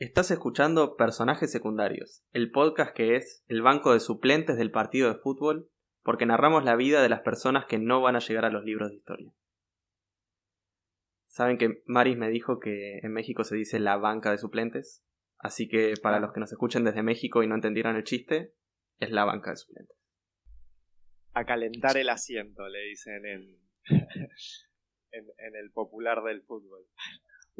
Estás escuchando Personajes Secundarios, el podcast que es el banco de suplentes del partido de fútbol, porque narramos la vida de las personas que no van a llegar a los libros de historia. Saben que Maris me dijo que en México se dice la banca de suplentes, así que para los que nos escuchen desde México y no entendieran el chiste, es la banca de suplentes. A calentar el asiento, le dicen en, en el popular del fútbol.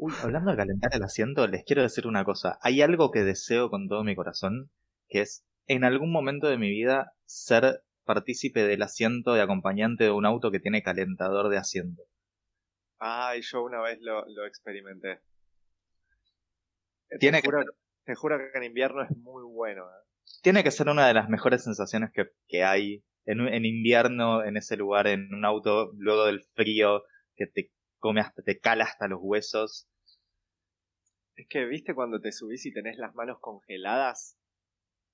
Uy, hablando de calentar el asiento, les quiero decir una cosa. Hay algo que deseo con todo mi corazón, que es en algún momento de mi vida ser partícipe del asiento de acompañante de un auto que tiene calentador de asiento. Ay, yo una vez lo, experimenté. Tiene te, juro, que... te juro que en invierno es muy bueno. ¿eh? Tiene que ser una de las mejores sensaciones que, hay en, en invierno, en ese lugar, en un auto, luego del frío, que te come hasta, te cala hasta los huesos. Es que, ¿viste cuando te subís y tenés las manos congeladas?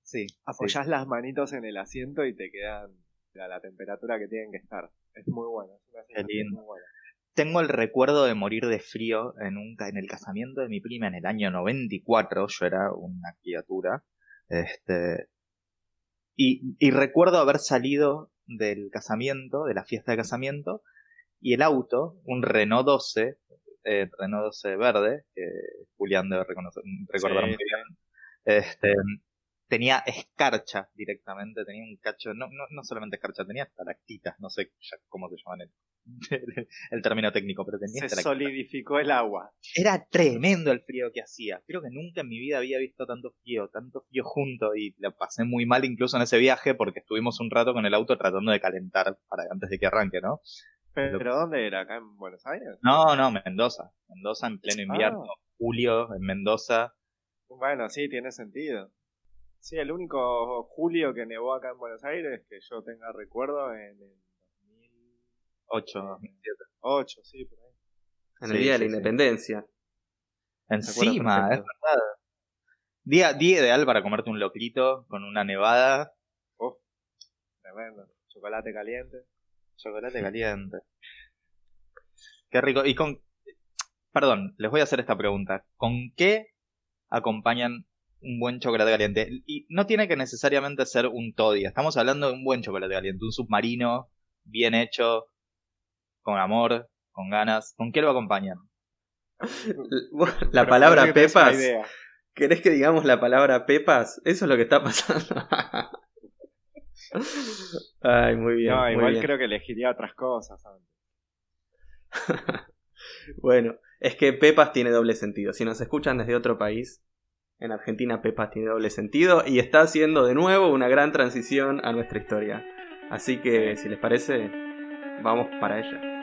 Sí. Apoyás las manitos en el asiento y te quedan a la temperatura que tienen que estar. Es muy bueno. Es Muy buena. Tengo el recuerdo de morir de frío en, un, en el casamiento de mi prima en el año 94. Yo era una criatura. Este, y, y recuerdo haber salido del casamiento, de la fiesta de casamiento, y el auto, un Renault 12, eh, Renault 12 verde, que Julián debe reconocer, recordar muy bien, este, tenía escarcha directamente, tenía un cacho, no, no, no solamente escarcha, tenía estalactitas, no sé cómo se llaman el, el, término técnico, pero tenía Se solidificó el agua. Era tremendo el frío que hacía. Creo que nunca en mi vida había visto tanto frío, tanto frío junto y lo pasé muy mal incluso en ese viaje porque estuvimos un rato con el auto tratando de calentar para antes de que arranque, ¿no? ¿Pero dónde era? ¿Acá en Buenos Aires? No, no, Mendoza. Mendoza en pleno invierno. Ah. Julio en Mendoza. Bueno, sí, tiene sentido. Sí, el único julio que nevó acá en Buenos Aires que yo tenga recuerdo en el 2008, 2007. 8, sí, por ahí. En el Día de la Independencia. Encima, es verdad. Día, día ideal para comerte un locrito con una nevada. Uf, tremendo. Chocolate caliente. Chocolate caliente. Qué rico. Y con. Perdón, les voy a hacer esta pregunta. ¿Con qué acompañan un buen chocolate caliente? Y no tiene que necesariamente ser un toddy. Estamos hablando de un buen chocolate caliente. Un submarino, bien hecho, con amor, con ganas. ¿Con qué lo acompañan? La palabra pepas. ¿Querés que digamos la palabra pepas? Eso es lo que está pasando. Ay, muy bien. No, igual creo que elegiría otras cosas bueno, es que Pepas tiene doble sentido. Si nos escuchan desde otro país, en Argentina Pepas tiene doble sentido y está haciendo de nuevo una gran transición a nuestra historia. Así que, si les parece, vamos para ella.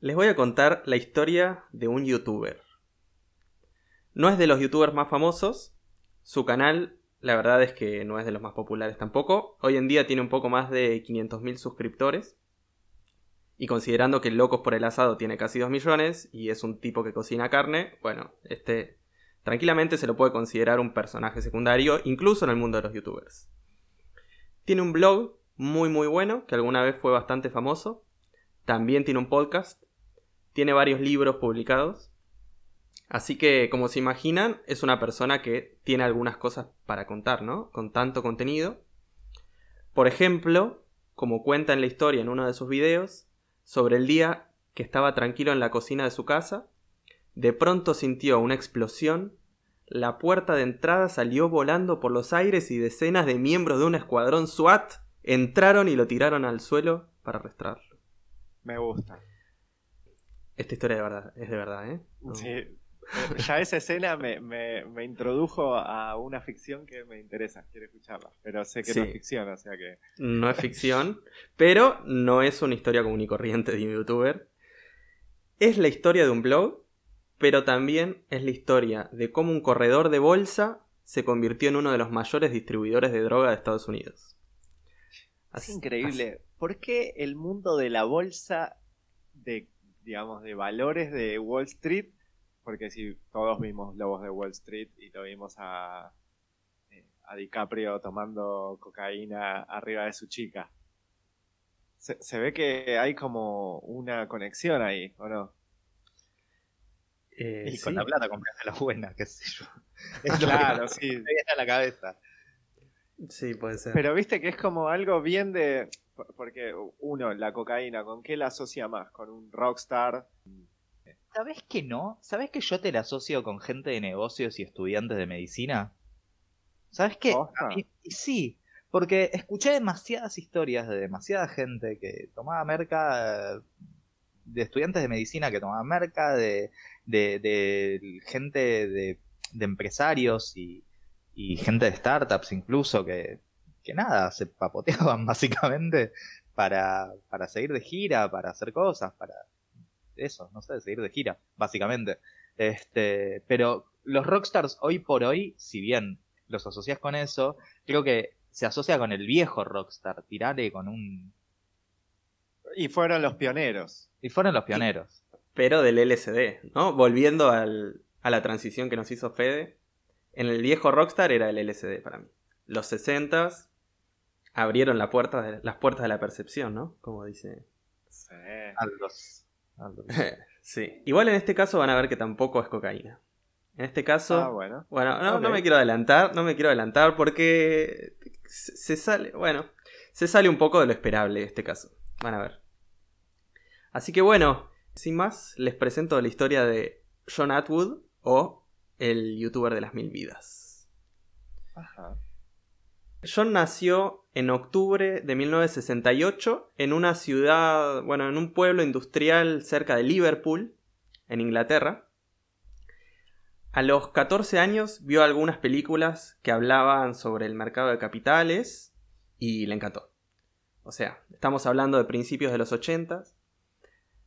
Les voy a contar la historia de un youtuber. No es de los youtubers más famosos, su canal la verdad es que no es de los más populares tampoco, hoy en día tiene un poco más de 500.000 suscriptores, y considerando que Locos por el Asado tiene casi 2 millones y es un tipo que cocina carne, bueno, este tranquilamente se lo puede considerar un personaje secundario, incluso en el mundo de los youtubers. Tiene un blog muy muy bueno, que alguna vez fue bastante famoso, también tiene un podcast tiene varios libros publicados. Así que, como se imaginan, es una persona que tiene algunas cosas para contar, ¿no? Con tanto contenido. Por ejemplo, como cuenta en la historia en uno de sus videos, sobre el día que estaba tranquilo en la cocina de su casa, de pronto sintió una explosión, la puerta de entrada salió volando por los aires y decenas de miembros de un escuadrón SWAT entraron y lo tiraron al suelo para arrestarlo. Me gusta. Esta historia de verdad, es de verdad, ¿eh? Sí. Eh, ya esa escena me, me, introdujo a una ficción que me interesa, quiero escucharla, pero sé que no es ficción, o sea que... No es ficción, pero no es una historia común y corriente de un youtuber. Es la historia de un blog, pero también es la historia de cómo un corredor de bolsa se convirtió en uno de los mayores distribuidores de droga de Estados Unidos. es increíble. ¿Por qué el mundo de la bolsa de digamos, de valores de Wall Street, porque si todos vimos Lobos de Wall Street y lo vimos a, eh, a DiCaprio tomando cocaína arriba de su chica. Se, ve que hay como una conexión ahí, ¿o no? Eh, y con la plata compraste la buena, qué sé yo. Es claro, sí. Me viene a la cabeza. Sí, puede ser. Pero viste que es como algo bien de. Porque uno, la cocaína, ¿con qué la asocia más? ¿Con un rockstar? ¿Sabes que no? ¿Sabes que yo te la asocio con gente de negocios y estudiantes de medicina? ¿Sabes qué? sí, porque escuché demasiadas historias de demasiada gente que tomaba merca, de estudiantes de medicina que tomaban merca, de, de, gente de, empresarios y, gente de startups incluso que, que nada, se papoteaban básicamente para, para seguir de gira, para hacer cosas, para eso, no sé, seguir de gira, básicamente. Este, pero los rockstars hoy por hoy, si bien los asocias con eso, creo que se asocia con el viejo rockstar, tirale con un... Y fueron los pioneros. Y fueron los pioneros. Pero del LSD, ¿no? Volviendo al, a la transición que nos hizo Fede, en el viejo rockstar era el LSD para mí. Los 60 abrieron la puerta de, las puertas de la percepción, ¿no? Como dice... Sí. sí. Igual en este caso van a ver que tampoco es cocaína. En este caso. Ah, bueno. Bueno, no, me quiero adelantar, no me quiero adelantar porque se sale. Bueno, se sale un poco de lo esperable en este caso. Van a ver. Así que bueno, sin más, les presento la historia de John Atwood o el youtuber de las mil vidas. Ajá. John nació en octubre de 1968 en una ciudad, bueno, en un pueblo industrial cerca de Liverpool, en Inglaterra. A los 14 años vio algunas películas que hablaban sobre el mercado de capitales y le encantó. O sea, estamos hablando de principios de los 80.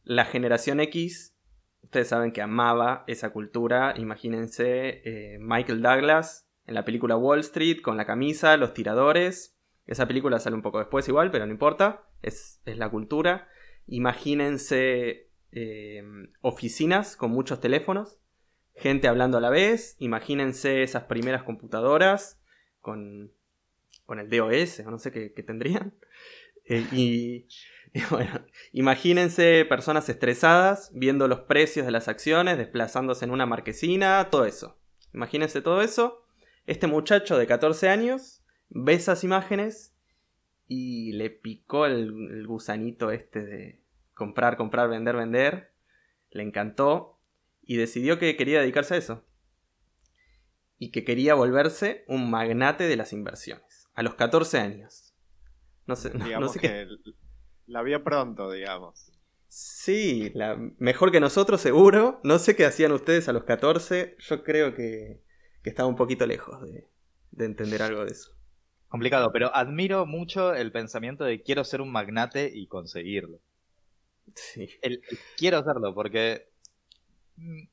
La generación X, ustedes saben que amaba esa cultura. Imagínense eh, Michael Douglas en la película Wall Street con la camisa, los tiradores. Esa película sale un poco después igual, pero no importa. Es, la cultura. Imagínense eh, oficinas con muchos teléfonos, gente hablando a la vez. Imagínense esas primeras computadoras con, con el DOS, no sé qué, tendrían. Eh, y, y, bueno, imagínense personas estresadas viendo los precios de las acciones, desplazándose en una marquesina, todo eso. Imagínense todo eso este muchacho de 14 años ve esas imágenes y le picó el, gusanito este de comprar, comprar, vender, vender. Le encantó y decidió que quería dedicarse a eso. Y que quería volverse un magnate de las inversiones. A los 14 años. No sé, no, sé que La vio pronto, digamos. Sí, la, mejor que nosotros seguro. No sé qué hacían ustedes a los 14. Yo creo que que estaba un poquito lejos de, entender algo de eso. Complicado, pero admiro mucho el pensamiento de quiero ser un magnate y conseguirlo. Sí. quiero hacerlo porque mm,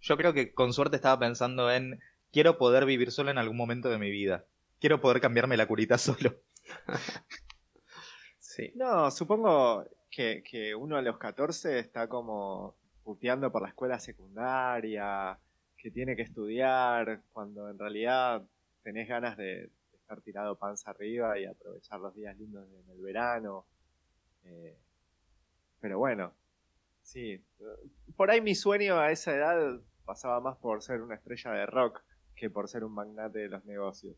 yo creo que con suerte estaba pensando en quiero poder vivir solo en algún momento de mi vida. Quiero poder cambiarme la curita solo. sí. No, supongo que, que uno a los 14 está como puteando por la escuela secundaria, que tiene que estudiar cuando en realidad tenés ganas de, estar tirado panza arriba y aprovechar los días lindos en el verano. Eh, pero bueno, sí. Por ahí mi sueño a esa edad pasaba más por ser una estrella de rock que por ser un magnate de los negocios.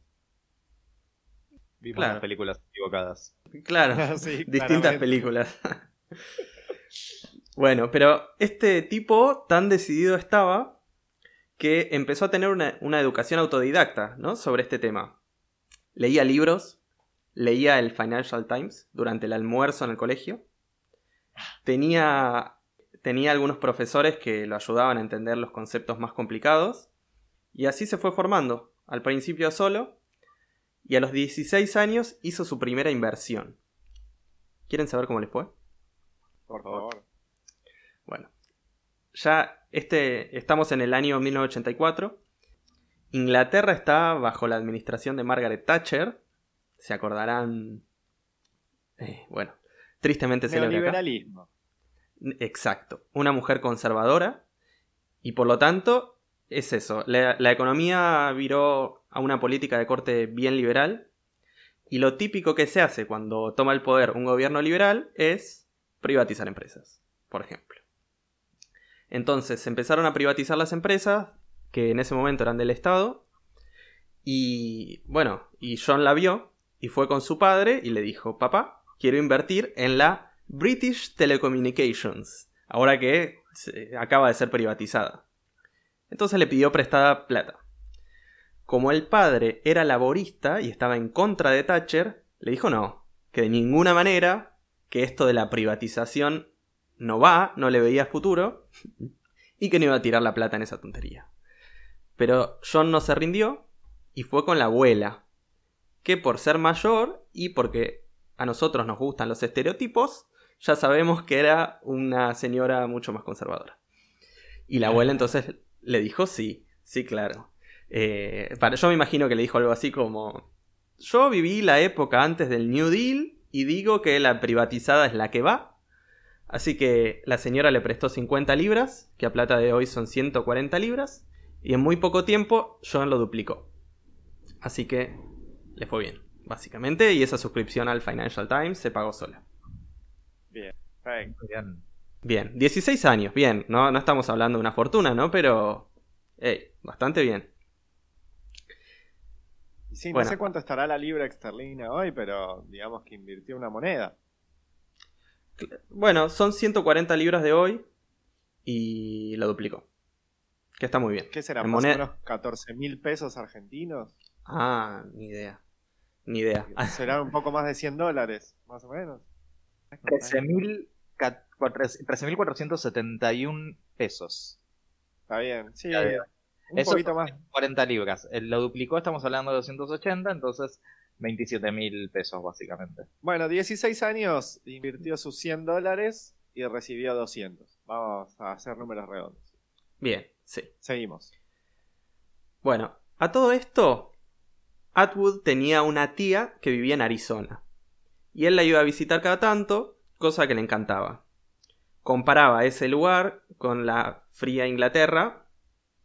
Vimos las películas equivocadas. Claro, distintas películas. bueno, pero este tipo tan decidido estaba que empezó a tener una, educación autodidacta ¿no? sobre este tema. Leía libros, leía el Financial Times durante el almuerzo en el colegio. Tenía, tenía algunos profesores que lo ayudaban a entender los conceptos más complicados. Y así se fue formando, al principio solo, y a los 16 años hizo su primera inversión. ¿Quieren saber cómo le fue? Por favor. Bueno, ya este, estamos en el año 1984. Inglaterra está bajo la administración de Margaret Thatcher. Se acordarán. Eh, bueno, tristemente se Neoliberalismo. Exacto. Una mujer conservadora. Y por lo tanto, es eso. La, la economía viró a una política de corte bien liberal. Y lo típico que se hace cuando toma el poder un gobierno liberal es privatizar empresas, por ejemplo. Entonces empezaron a privatizar las empresas, que en ese momento eran del Estado. Y bueno, y John la vio y fue con su padre y le dijo, papá, quiero invertir en la British Telecommunications, ahora que acaba de ser privatizada. Entonces le pidió prestada plata. Como el padre era laborista y estaba en contra de Thatcher, le dijo no, que de ninguna manera, que esto de la privatización no va, no le veía futuro, y que no iba a tirar la plata en esa tontería. Pero John no se rindió y fue con la abuela, que por ser mayor y porque a nosotros nos gustan los estereotipos, ya sabemos que era una señora mucho más conservadora. Y la abuela entonces le dijo sí, sí, claro. Eh, para, yo me imagino que le dijo algo así como, yo viví la época antes del New Deal y digo que la privatizada es la que va. Así que la señora le prestó 50 libras, que a plata de hoy son 140 libras, y en muy poco tiempo John lo duplicó. Así que le fue bien, básicamente, y esa suscripción al Financial Times se pagó sola. Bien, Bien. Bien, 16 años, bien, no, no estamos hablando de una fortuna, ¿no? Pero, hey, bastante bien. Sí, no Bueno. sé cuánto estará la libra esterlina hoy, pero digamos que invirtió una moneda. Bueno, son 140 libras de hoy y lo duplicó. Que está muy bien. ¿Qué será? En ¿Más o moneda- menos 14 mil pesos argentinos? Ah, ni idea. Ni idea. Será un poco más de 100 dólares, más o menos. 13.000 ca- cuatres- 13.471 pesos. Está bien, sí. Está bien. Un Eso poquito más. 40 libras. Él lo duplicó, estamos hablando de 280, entonces 27.000 pesos básicamente. Bueno, 16 años, invirtió sus 100 dólares y recibió 200. Vamos a hacer números redondos. Bien, sí. Seguimos. Bueno, a todo esto, Atwood tenía una tía que vivía en Arizona. Y él la iba a visitar cada tanto, cosa que le encantaba. Comparaba ese lugar con la fría Inglaterra.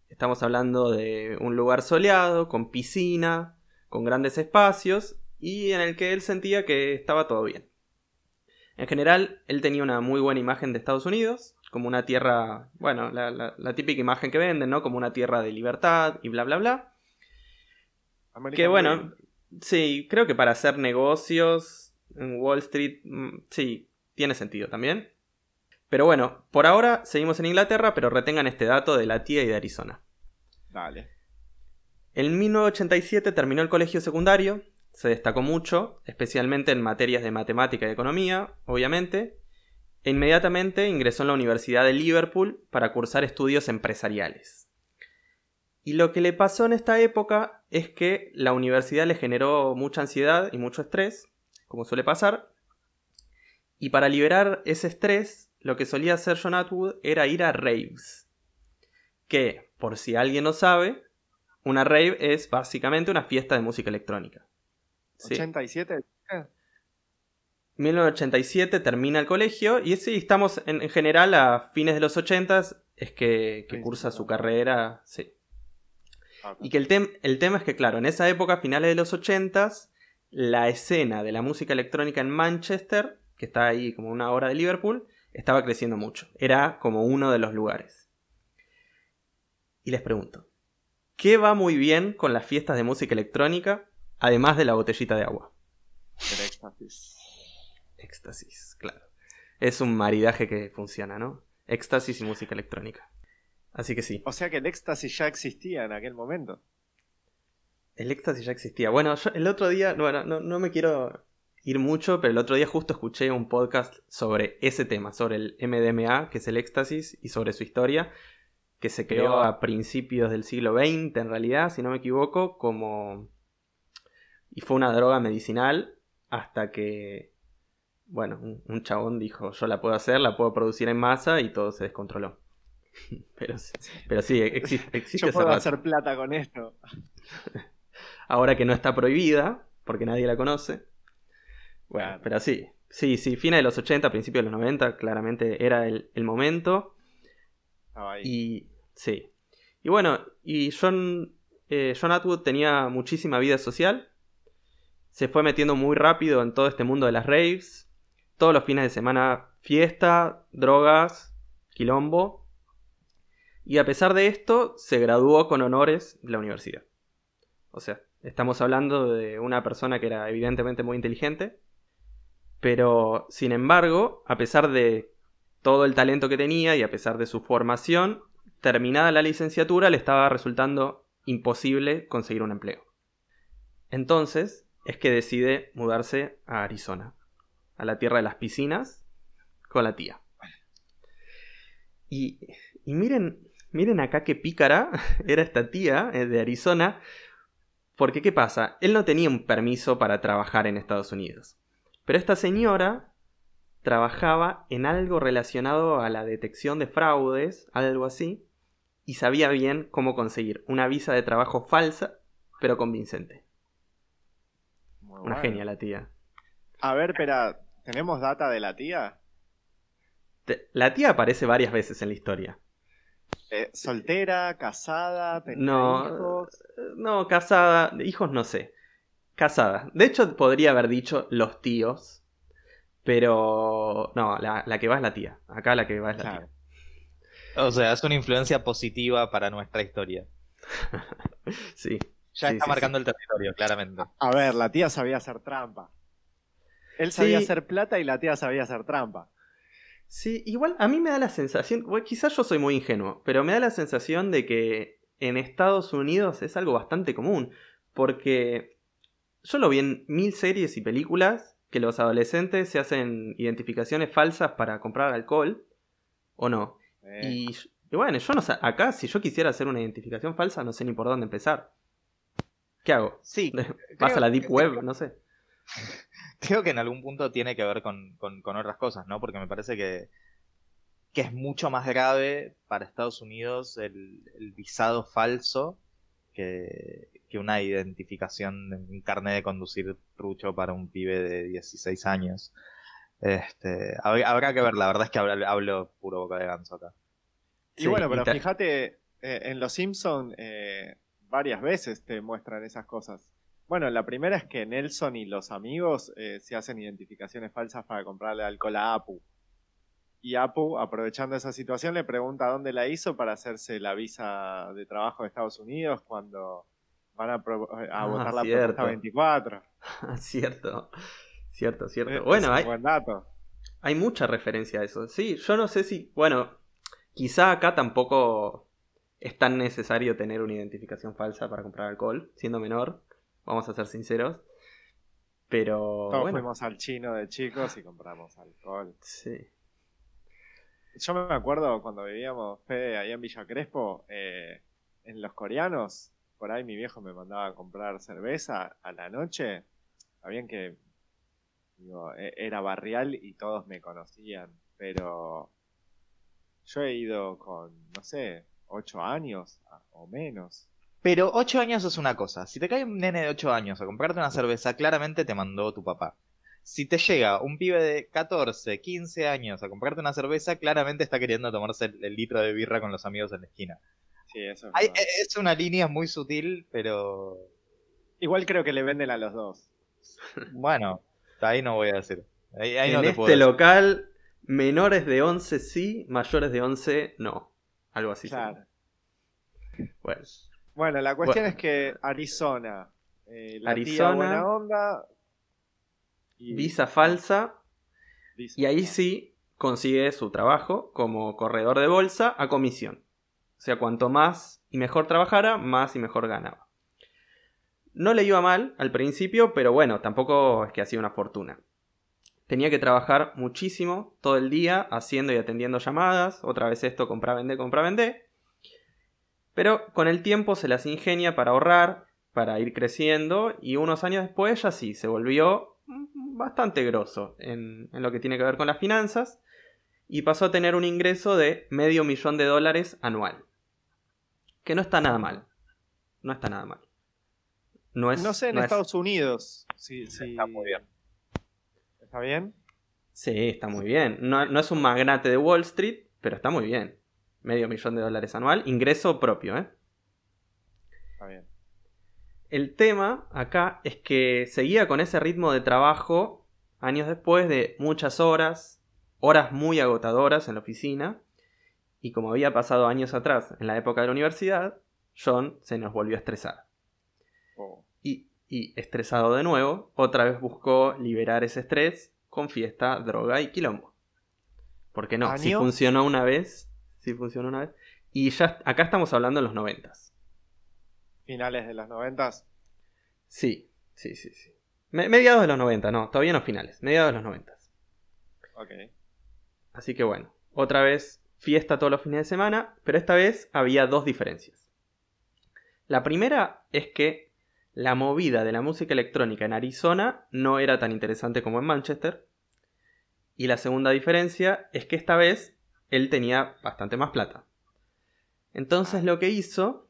Estamos hablando de un lugar soleado, con piscina, con grandes espacios, y en el que él sentía que estaba todo bien. En general, él tenía una muy buena imagen de Estados Unidos, como una tierra, bueno, la, la- la típica imagen que venden, ¿no? Como una tierra de libertad y bla, bla, bla. American Que bueno, sí, creo que para hacer negocios en Wall Street, mm, sí, tiene sentido también. Pero bueno, por ahora seguimos en Inglaterra, pero retengan este dato de la tía y de Arizona. Dale. En 1987 terminó el colegio secundario, se destacó mucho, especialmente en materias de matemática y economía, obviamente, e inmediatamente ingresó en la Universidad de Liverpool para cursar estudios empresariales. Y lo que le pasó en esta época es que la universidad le generó mucha ansiedad y mucho estrés, como suele pasar, y para liberar ese estrés, lo que solía hacer John Atwood era ir a raves, que, por si alguien no sabe, una rave es básicamente una fiesta de música electrónica. Sí. 87. 1987 termina el colegio y sí, estamos en, en general a fines de los 80 es que, que Sí, cursa sí, su carrera. Sí. Ah, Y que el, tem- el tema es que, claro, en esa época, finales de los 80 la escena de la música electrónica en Manchester, que está ahí como una hora de Liverpool, estaba creciendo mucho. Era como uno de los lugares. Y les pregunto, ¿qué va muy bien con las fiestas de música electrónica, además de la botellita de agua? el éxtasis. Éxtasis, claro. Es un maridaje que funciona, ¿no? Éxtasis y música electrónica. Así que sí, O sea que el éxtasis ya existía en aquel momento. el éxtasis ya existía. Bueno, yo el otro día, bueno, no, no me quiero ir mucho, pero el otro día justo escuché un podcast sobre ese tema, sobre el MDMA, que es el éxtasis, y sobre su historia, que se creó Pero- a principios del siglo XX, en realidad, si no me equivoco, como... Y fue una droga medicinal hasta que, bueno, un, un chabón dijo, yo la puedo hacer, la puedo producir en masa, y todo se descontroló. pero, sí- pero sí, exi- existe Yo puedo rato. hacer plata con esto. ahora que no está prohibida, porque nadie la conoce. Bueno, pero sí, sí, sí, fines de los 80, principios de los 90, claramente era el, el momento. Y sí. Y bueno, y John, eh, John Atwood tenía muchísima vida social. Se fue metiendo muy rápido en todo este mundo de las raves. Todos los fines de semana fiesta, drogas, quilombo. Y a pesar de esto, se graduó con honores de la universidad. O sea, estamos hablando de una persona que era evidentemente muy inteligente. Pero, sin embargo, a pesar de todo el talento que tenía y a pesar de su formación, terminada la licenciatura le estaba resultando imposible conseguir un empleo. Entonces es que decide mudarse a Arizona, a la tierra de las piscinas, con la tía. Y, y miren, miren acá qué pícara era esta tía eh, de Arizona, porque ¿qué pasa? Él no tenía un permiso para trabajar en Estados Unidos. Pero esta señora trabajaba en algo relacionado a la detección de fraudes, algo así, y sabía bien cómo conseguir una visa de trabajo falsa, pero convincente. una genia la tía. A ver, espera, ¿tenemos data de la tía? la tía aparece varias veces en la historia. Eh, ¿Soltera? ¿Casada? ¿Tenía no, hijos? No, casada. Hijos no sé. Casada. De hecho, podría haber dicho los tíos. Pero no, la, que va es la tía. Acá la que va es la tía. O sea, es una influencia positiva para nuestra historia. sí. Ya está marcando el territorio, claramente. A ver, la tía sabía hacer trampa. Él sabía hacer plata y la tía sabía hacer trampa. Sí, igual a mí me da la sensación, quizás yo soy muy ingenuo, pero me da la sensación de que en Estados Unidos es algo bastante común, porque yo lo vi en mil series y películas que los adolescentes se hacen identificaciones falsas para comprar alcohol, ¿o no? Eh. Y, bueno, yo no sé, acá si yo quisiera hacer una identificación falsa, no sé ni por dónde empezar. ¿Qué hago? Sí. ¿Vas a la Deep Web? No sé. Creo que en algún punto tiene que ver con, otras cosas, ¿no? Porque me parece que, que es mucho más grave para Estados Unidos el, visado falso que, una identificación, un carnet de conducir trucho para un pibe de 16 años. Este, habrá que ver, la verdad es que hablo, puro boca de ganso acá. Y bueno, pero fíjate, eh, en Los Simpsons eh, varias veces te muestran esas cosas. Bueno, la primera es que Nelson y los amigos eh, se hacen identificaciones falsas para comprarle alcohol a Apu. Y Apu, aprovechando esa situación, le pregunta dónde la hizo para hacerse la visa de trabajo de Estados Unidos cuando van a, a ah, votar la propuesta 24. cierto. Cierto, cierto. Eh, bueno, hay, buen dato. hay mucha referencia a eso. Sí, yo no sé si, bueno, quizá acá tampoco es tan necesario tener una identificación falsa para comprar alcohol, siendo menor, vamos a ser sinceros. Pero. Todos fuimos al chino de chicos y compramos alcohol. Sí. Yo me acuerdo cuando vivíamos Fede ahí en Villa Crespo, eh, en los coreanos, por ahí mi viejo me mandaba a comprar cerveza a la noche. Sabían que e, era barrial y todos me conocían, pero yo he ido con, no sé, ocho años o menos. Pero ocho años es una cosa. Si te cae un nene de ocho años a comprarte una cerveza, claramente te mandó tu papá. Si te llega un pibe de 14, 15 años a comprarte una cerveza, claramente está queriendo tomarse el, litro de birra con los amigos en la esquina. Sí, eso es, es una línea muy sutil, pero... Igual creo que le venden a los dos. bueno, Ahí no voy a decir. en este local, menores de 11 sí, mayores de 11 no. Algo así. Claro. Bueno. bueno, la cuestión es que Arizona. Eh, la Arizona. buena onda. Visa falsa. y ahí sí consigue su trabajo como corredor de bolsa a comisión. O sea, cuanto más y mejor trabajara, más y mejor ganaba. No le iba mal al principio, pero bueno, tampoco es que hacía una fortuna. Tenía que trabajar muchísimo todo el día haciendo y atendiendo llamadas, otra vez esto, compra, vende, compra, vende. Pero con el tiempo se las ingenia para ahorrar, para ir creciendo y unos años después ya sí, se volvió bastante grosso en, en lo que tiene que ver con las finanzas y pasó a tener un ingreso de medio millón de dólares anual. Que no está nada mal. No está nada mal. No, sé en Estados Unidos. Sí, sí. Está muy bien. ¿Está bien? Sí, está muy bien. No, es un magnate de Wall Street, pero está muy bien. Medio millón de dólares anual. Ingreso propio, ¿eh? Está bien. El tema acá es que seguía con ese ritmo de trabajo años después de muchas horas, horas muy agotadoras en la oficina, y como había pasado años atrás en la época de la universidad, John se nos volvió a estresar. Oh. Y, y estresado de nuevo, otra vez buscó liberar ese estrés con fiesta, droga y quilombo. Porque no, si funcionó una vez, si funcionó una vez. Y ya acá estamos hablando en los noventas. Finales de los noventas. Sí, sí, sí, sí. Me- mediados de los 90, no, todavía no finales, mediados de los 90. Ok. Así que bueno, otra vez fiesta todos los fines de semana, pero esta vez había dos diferencias. La primera es que la movida de la música electrónica en Arizona no era tan interesante como en Manchester. Y la segunda diferencia es que esta vez él tenía bastante más plata. Entonces lo que hizo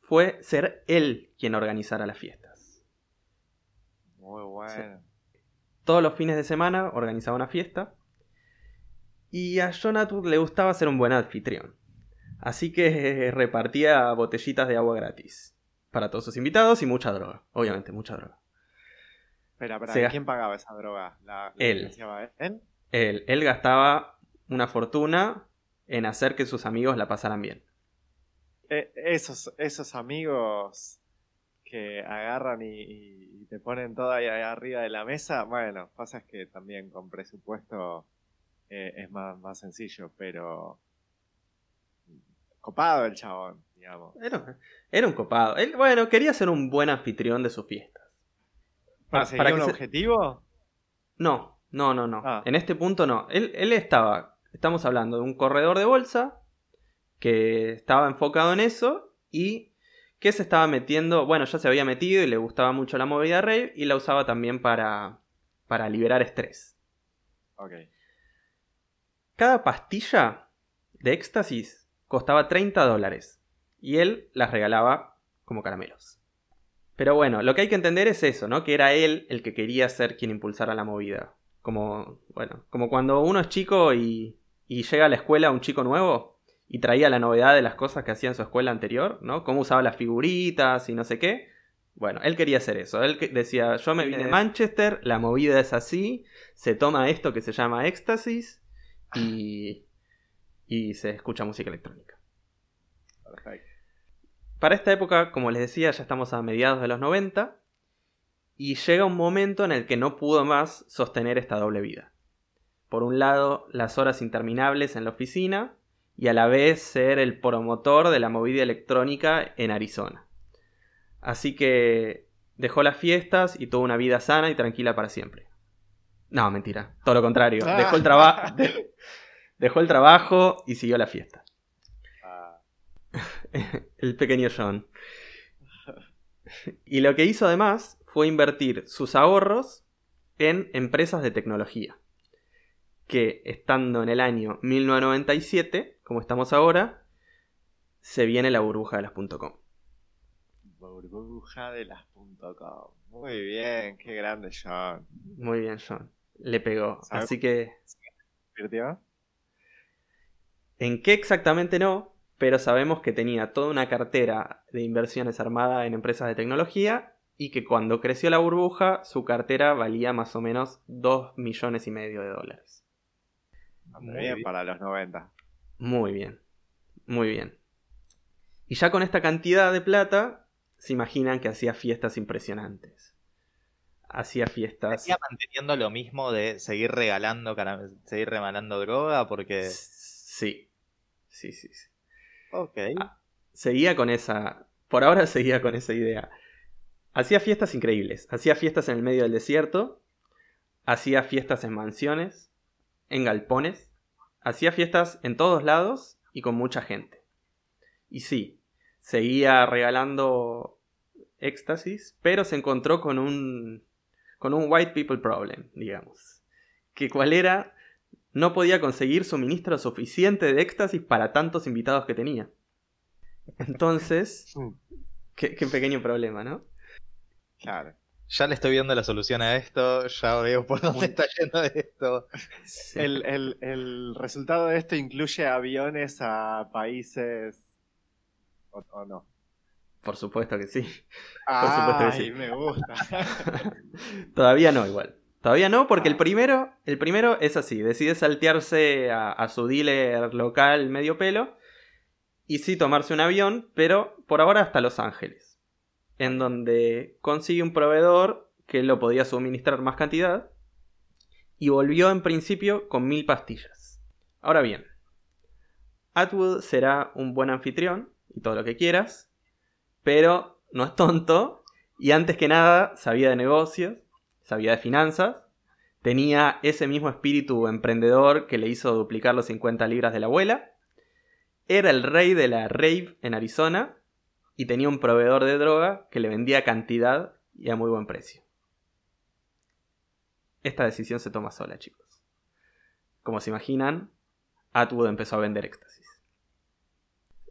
fue ser él quien organizara las fiestas. Muy bueno. Todos los fines de semana organizaba una fiesta. Y a Jonathan le gustaba ser un buen anfitrión. Así que repartía botellitas de agua gratis. Para todos sus invitados y mucha droga. Obviamente, mucha droga. Espera, Se ¿quién pagaba esa droga? ¿La, la Él. él? Él, él gastaba una fortuna en hacer que sus amigos la pasaran bien. Eh, esos, esos amigos que agarran y, y te ponen todo ahí arriba de la mesa, bueno, pasa es que también con presupuesto eh, es más, más sencillo, pero copado el chabón, digamos. Era, era un copado. Él, bueno, quería ser un buen anfitrión de sus fiestas. Pa- ¿Perseguía para un se- objetivo? No, no, no, no. Ah. En este punto no. Él, él estaba, estamos hablando de un corredor de bolsa que estaba enfocado en eso y que se estaba metiendo, bueno, ya se había metido y le gustaba mucho la movida rave y la usaba también para, para liberar estrés. Ok. Cada pastilla de éxtasis costaba 30 dólares y él las regalaba como caramelos. Pero bueno, lo que hay que entender es eso, ¿no? Que era él el que quería ser quien impulsara la movida. Como, bueno, como cuando uno es chico y, y llega a la escuela un chico nuevo y traía la novedad de las cosas que hacía en su escuela anterior, ¿no? Cómo usaba las figuritas y no sé qué. Bueno, él quería hacer eso. Él decía, yo me vine de Manchester, la movida es así, se toma esto que se llama éxtasis y, y se escucha música electrónica. Perfecto. Para esta época, como les decía, ya estamos a mediados de los 90 y llega un momento en el que no pudo más sostener esta doble vida. Por un lado, las horas interminables en la oficina y a la vez ser el promotor de la movida electrónica en Arizona. Así que dejó las fiestas y tuvo una vida sana y tranquila para siempre. No, mentira, todo lo contrario. Dejó el, traba- dejó el trabajo y siguió la fiesta. Ah, el pequeño John. Y lo que hizo además fue invertir sus ahorros en empresas de tecnología. Que estando en el año 1997, como estamos ahora, se viene la burbuja de las .com. burbuja de las .com. Muy bien, qué grande John. Muy bien, John. Le pegó. Así que. ¿en qué exactamente no? Pero sabemos que tenía toda una cartera de inversiones armada en empresas de tecnología y que cuando creció la burbuja su cartera valía más o menos 2 millones y medio de dólares. Muy bien, bien. para los 90. Muy bien, muy bien. Y ya con esta cantidad de plata, se imaginan que hacía fiestas impresionantes. Hacía fiestas... Seguía manteniendo lo mismo de seguir regalando, seguir regalando droga porque... Sí, sí, sí, sí. Ok. Ah. seguía con esa. Por ahora seguía con esa idea. Hacía fiestas increíbles. Hacía fiestas en el medio del desierto. Hacía fiestas en mansiones. En galpones. Hacía fiestas en todos lados y con mucha gente. Y sí, seguía regalando éxtasis, pero se encontró con un. Con un white people problem, digamos. Que cuál era no podía conseguir suministro suficiente de éxtasis para tantos invitados que tenía. Entonces, Mm, qué, qué pequeño problema, ¿no? Claro. Ya le estoy viendo la solución a esto, ya veo por dónde está yendo esto. El, el, el, resultado de esto incluye aviones a países. ¿O, no? Por supuesto que sí. Por supuesto que sí. me gusta. Todavía no, igual. Todavía no, porque el ah. primero, el primero es así, decide saltearse a, a, su dealer local medio pelo y sí tomarse un avión, pero por ahora hasta Los Ángeles en donde consigue un proveedor que lo podía suministrar más cantidad y volvió en principio con mil pastillas. Ahora bien, Atwood será un buen anfitrión y todo lo que quieras, pero no es tonto y antes que nada sabía de negocios, sabía de finanzas, tenía ese mismo espíritu emprendedor que le hizo duplicar los 50 libras de la abuela, era el rey de la rave en Arizona y tenía un proveedor de droga que le vendía cantidad y a muy buen precio. Esta decisión se toma sola, chicos. Como se imaginan, Atwood empezó a vender éxtasis.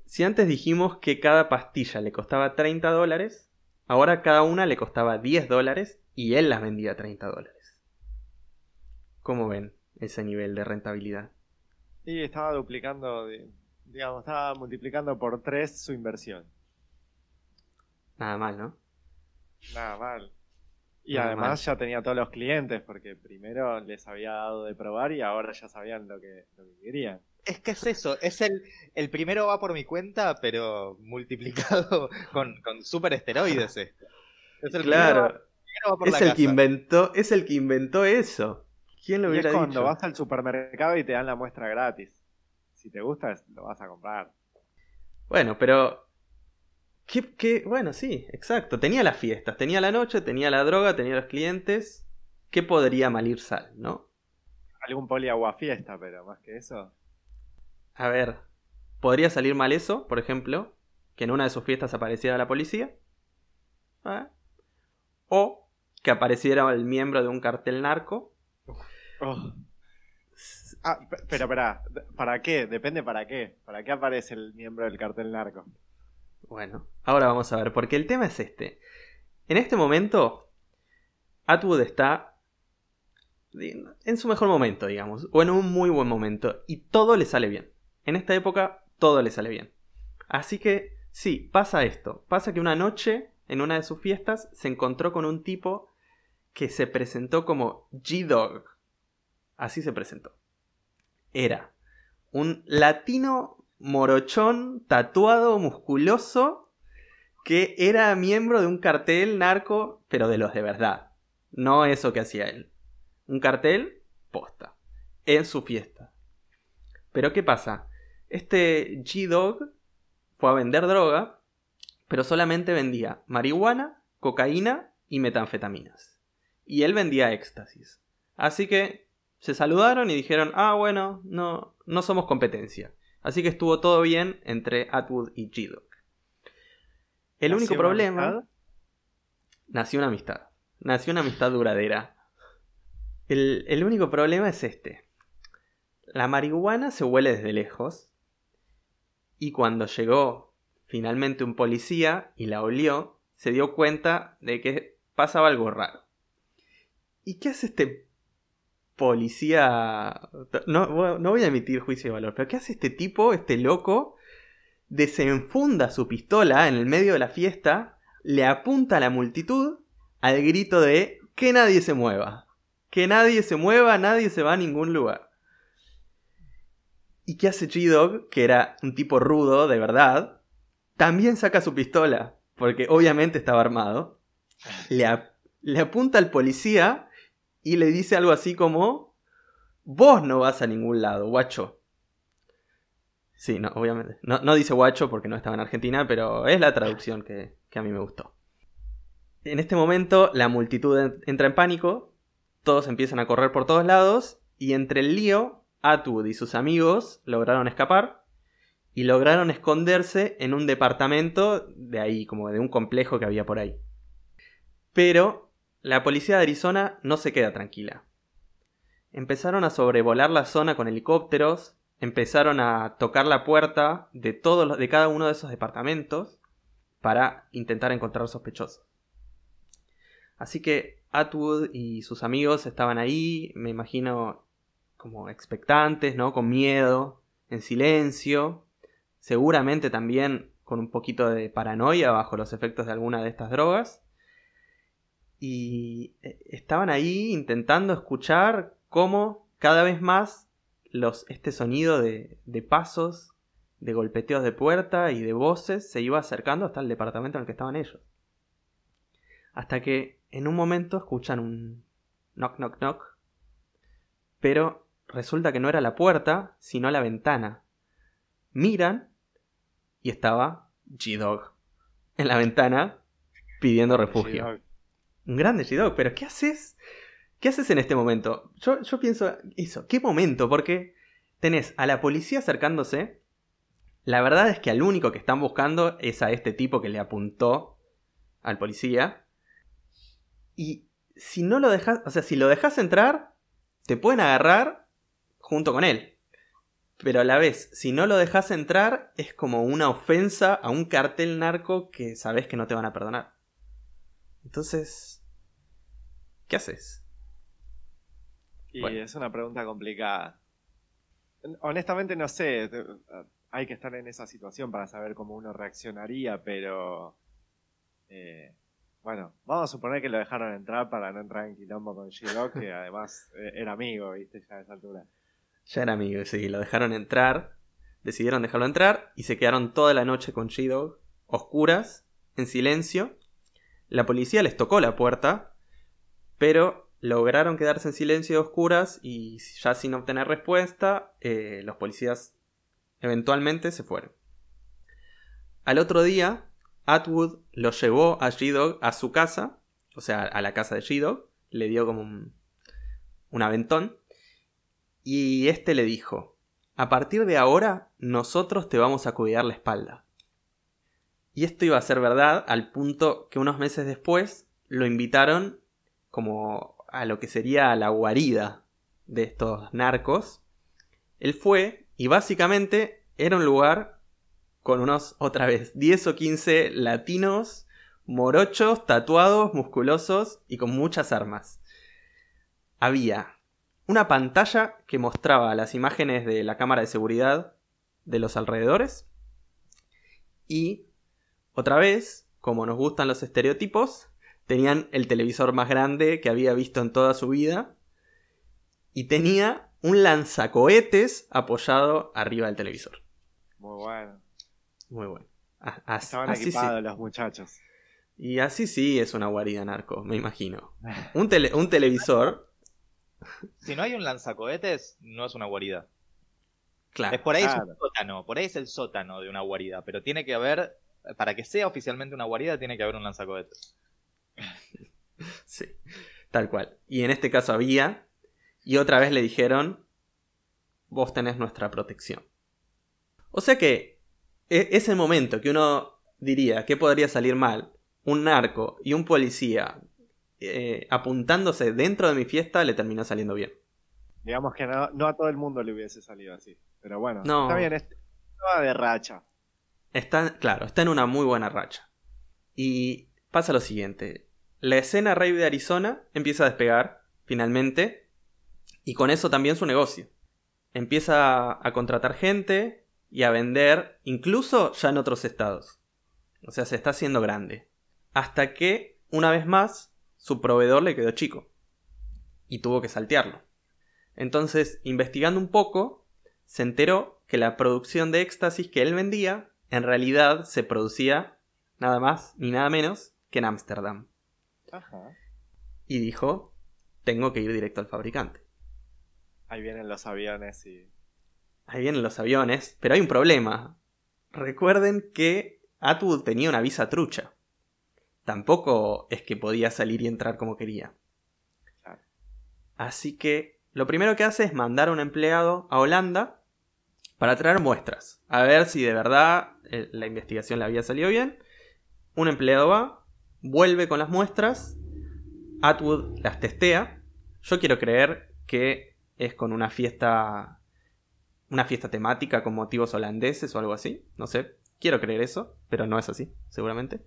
Si antes dijimos que cada pastilla le costaba 30 dólares, ahora cada una le costaba 10 dólares y él las vendía a 30 dólares. ¿Cómo ven ese nivel de rentabilidad? Y estaba duplicando, digamos, estaba multiplicando por 3 su inversión. Nada mal, ¿no? Nada mal. Y además ya tenía todos los clientes, porque primero les había dado de probar y ahora ya sabían lo que, querían. Es que es eso, es el, el primero va por mi cuenta, pero multiplicado con, con super esteroides. Es el claro. es el que inventó, es el que inventó eso. ¿Quién lo hubiera y es cuando vas al supermercado y te dan la muestra gratis. Si te gusta, lo vas a comprar. Bueno, pero ¿Qué, Bueno, sí, exacto. Tenía las fiestas, tenía la noche, tenía la droga, tenía los clientes. ¿Qué podría mal ir sal, no? Algún poliagua fiesta, pero más que eso. A ver, podría salir mal eso, por ejemplo, que en una de sus fiestas apareciera la policía. ¿Ah? O que apareciera el miembro de un cartel narco. Oh. Ah, pero para, ¿para qué? Depende para qué. ¿Para qué aparece el miembro del cartel narco? Bueno, ahora vamos a ver, porque el tema es este. En este momento, Atwood está en su mejor momento, digamos, o en un muy buen momento, y todo le sale bien. En esta época, todo le sale bien. Así que, sí, pasa esto. Pasa que una noche, en una de sus fiestas, se encontró con un tipo que se presentó como G-Dog. Así se presentó. Era un latino morochón, tatuado, musculoso, que era miembro de un cartel narco, pero de los de verdad. No eso que hacía él. Un cartel posta. En su fiesta. Pero ¿qué pasa? Este G-Dog fue a vender droga, pero solamente vendía marihuana, cocaína y metanfetaminas. Y él vendía éxtasis. Así que se saludaron y dijeron, ah, bueno, no, no somos competencia. Así que estuvo todo bien entre Atwood y G-Dog. El único problema. Nació una amistad. Nació una amistad duradera. El, el único problema es este. La marihuana se huele desde lejos. Y cuando llegó finalmente un policía y la olió, se dio cuenta de que pasaba algo raro. ¿Y qué hace este policía. No, no voy a emitir juicio de valor, pero ¿qué hace este tipo, este loco? Desenfunda su pistola en el medio de la fiesta, le apunta a la multitud al grito de que nadie se mueva. Que nadie se mueva, nadie se va a ningún lugar. ¿Y qué hace G-Dog, que era un tipo rudo, de verdad? También saca su pistola, porque obviamente estaba armado. Le, le apunta al policía y le dice algo así como, vos no vas a ningún lado, guacho. Sí, no, obviamente. No, dice guacho porque no estaba en Argentina, pero es la traducción que, que a mí me gustó. En este momento la multitud entra en pánico, todos empiezan a correr por todos lados y entre el lío, Atwood y sus amigos lograron escapar y lograron esconderse en un departamento de ahí, como de un complejo que había por ahí. Pero la policía de Arizona no se queda tranquila. Empezaron a sobrevolar la zona con helicópteros, empezaron a tocar la puerta de, de cada uno de esos departamentos para intentar encontrar sospechosos. Así que Atwood y sus amigos estaban ahí, me imagino como expectantes, ¿no? Con miedo, en silencio, seguramente también con un poquito de paranoia bajo los efectos de alguna de estas drogas. Y eh, estaban ahí intentando escuchar cómo cada vez más los, este sonido de, de pasos, de golpeteos de puerta y de voces se iba acercando hasta el departamento en el que estaban ellos. Hasta que en un momento escuchan un knock knock knock, pero resulta que no era la puerta, sino la ventana. Miran y estaba G-Dog en la ventana pidiendo refugio. Un grande G-Dog, pero ¿qué haces? ¿Qué haces en este momento? Yo, yo pienso eso, ¿qué momento? Porque tenés a la policía acercándose. La verdad es que al único que están buscando es a este tipo que le apuntó al policía. Y si no lo dejas, o sea, si lo dejas entrar, te pueden agarrar junto con él. Pero a la vez, si no lo dejas entrar, es como una ofensa a un cartel narco que sabes que no te van a perdonar. Entonces, ¿qué haces? Y es una pregunta complicada. Honestamente no sé, hay que estar en esa situación para saber cómo uno reaccionaría, pero... Eh, bueno, vamos a suponer que lo dejaron entrar para no entrar en quilombo con Shiro, que además eh, era amigo, viste, ya a esa altura. Ya era amigo, sí, lo dejaron entrar, decidieron dejarlo entrar y se quedaron toda la noche con G-Dog, oscuras, en silencio. La policía les tocó la puerta, pero lograron quedarse en silencio oscuras y ya sin obtener respuesta, eh, los policías eventualmente se fueron. Al otro día, Atwood lo llevó a G-Dog a su casa, o sea, a la casa de G-Dog, le dio como un, un aventón y este le dijo, a partir de ahora nosotros te vamos a cuidar la espalda. Y esto iba a ser verdad al punto que unos meses después lo invitaron como a lo que sería la guarida de estos narcos. Él fue y básicamente era un lugar con unos, otra vez, 10 o 15 latinos, morochos, tatuados, musculosos y con muchas armas. Había una pantalla que mostraba las imágenes de la cámara de seguridad de los alrededores. Y, otra vez, como nos gustan los estereotipos, tenían el televisor más grande que había visto en toda su vida. Y tenía un lanzacohetes apoyado arriba del televisor. Muy bueno. Muy bueno. Estaban equipados los muchachos. Y así sí es una guarida narco, me imagino. Un, un televisor si no hay un lanzacohetes, no es una guarida. Claro. Es por ahí es un sótano, por ahí es el sótano de una guarida, pero tiene que haber, para que sea oficialmente una guarida, tiene que haber un lanzacohetes. sí, tal cual. Y en este caso había, y otra vez le dijeron, vos tenés nuestra protección. O sea que e, es el momento que uno diría que podría salir mal un narco y un policía eh, apuntándose dentro de mi fiesta le terminó saliendo bien. Digamos que no, a todo el mundo le hubiese salido así. Pero bueno, está bien, está de racha. Está, claro, está en una muy buena racha. Y pasa lo siguiente. La escena rave de Arizona empieza a despegar, finalmente, y con eso también su negocio. Empieza a contratar gente y a vender, incluso ya en otros estados. O sea, se está haciendo grande. Hasta que, una vez más, su proveedor le quedó chico y tuvo que saltearlo. Entonces, investigando un poco, se enteró que la producción de éxtasis que él vendía en realidad se producía nada más ni nada menos que en Ámsterdam. Y dijo, tengo que ir directo al fabricante. Ahí vienen los aviones y... Ahí vienen los aviones, pero hay un problema. Recuerden que Atwood tenía una visa trucha tampoco es que podía salir y entrar como quería. Así que lo primero que hace es mandar a un empleado a Holanda para traer muestras, a ver si de verdad eh, la investigación le había salido bien. Un empleado va, vuelve con las muestras, Atwood las testea. Yo quiero creer que es con una fiesta una fiesta temática con motivos holandeses o algo así, no sé, quiero creer eso, pero no es así, seguramente.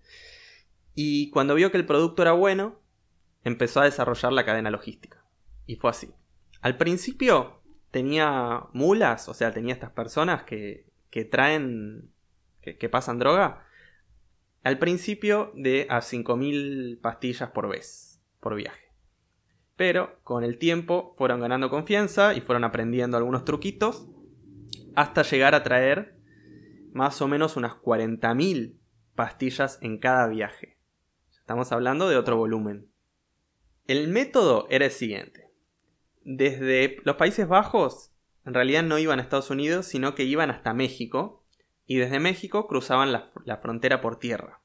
Y cuando vio que el producto era bueno, empezó a desarrollar la cadena logística. Y fue así. Al principio tenía mulas, o sea, tenía estas personas que, que traen, que, que pasan droga. Al principio de a 5.000 pastillas por vez, por viaje. Pero con el tiempo fueron ganando confianza y fueron aprendiendo algunos truquitos hasta llegar a traer más o menos unas 40.000 pastillas en cada viaje. Estamos hablando de otro volumen. El método era el siguiente. Desde los Países Bajos, en realidad no iban a Estados Unidos, sino que iban hasta México, y desde México cruzaban la, la frontera por tierra.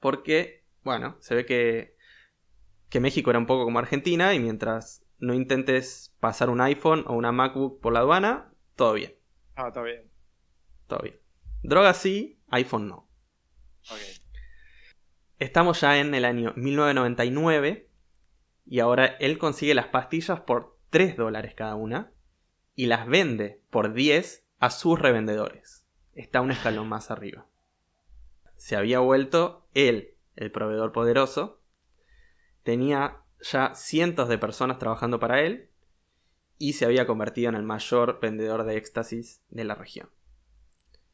Porque, bueno, se ve que, que México era un poco como Argentina, y mientras no intentes pasar un iPhone o una MacBook por la aduana, todo bien. Ah, todo bien. Todo bien. Droga sí, iPhone no. Estamos ya en el año 1999 y ahora él consigue las pastillas por 3 dólares cada una y las vende por 10 a sus revendedores. Está un escalón más arriba. Se había vuelto él, el proveedor poderoso. Tenía ya cientos de personas trabajando para él y se había convertido en el mayor vendedor de éxtasis de la región.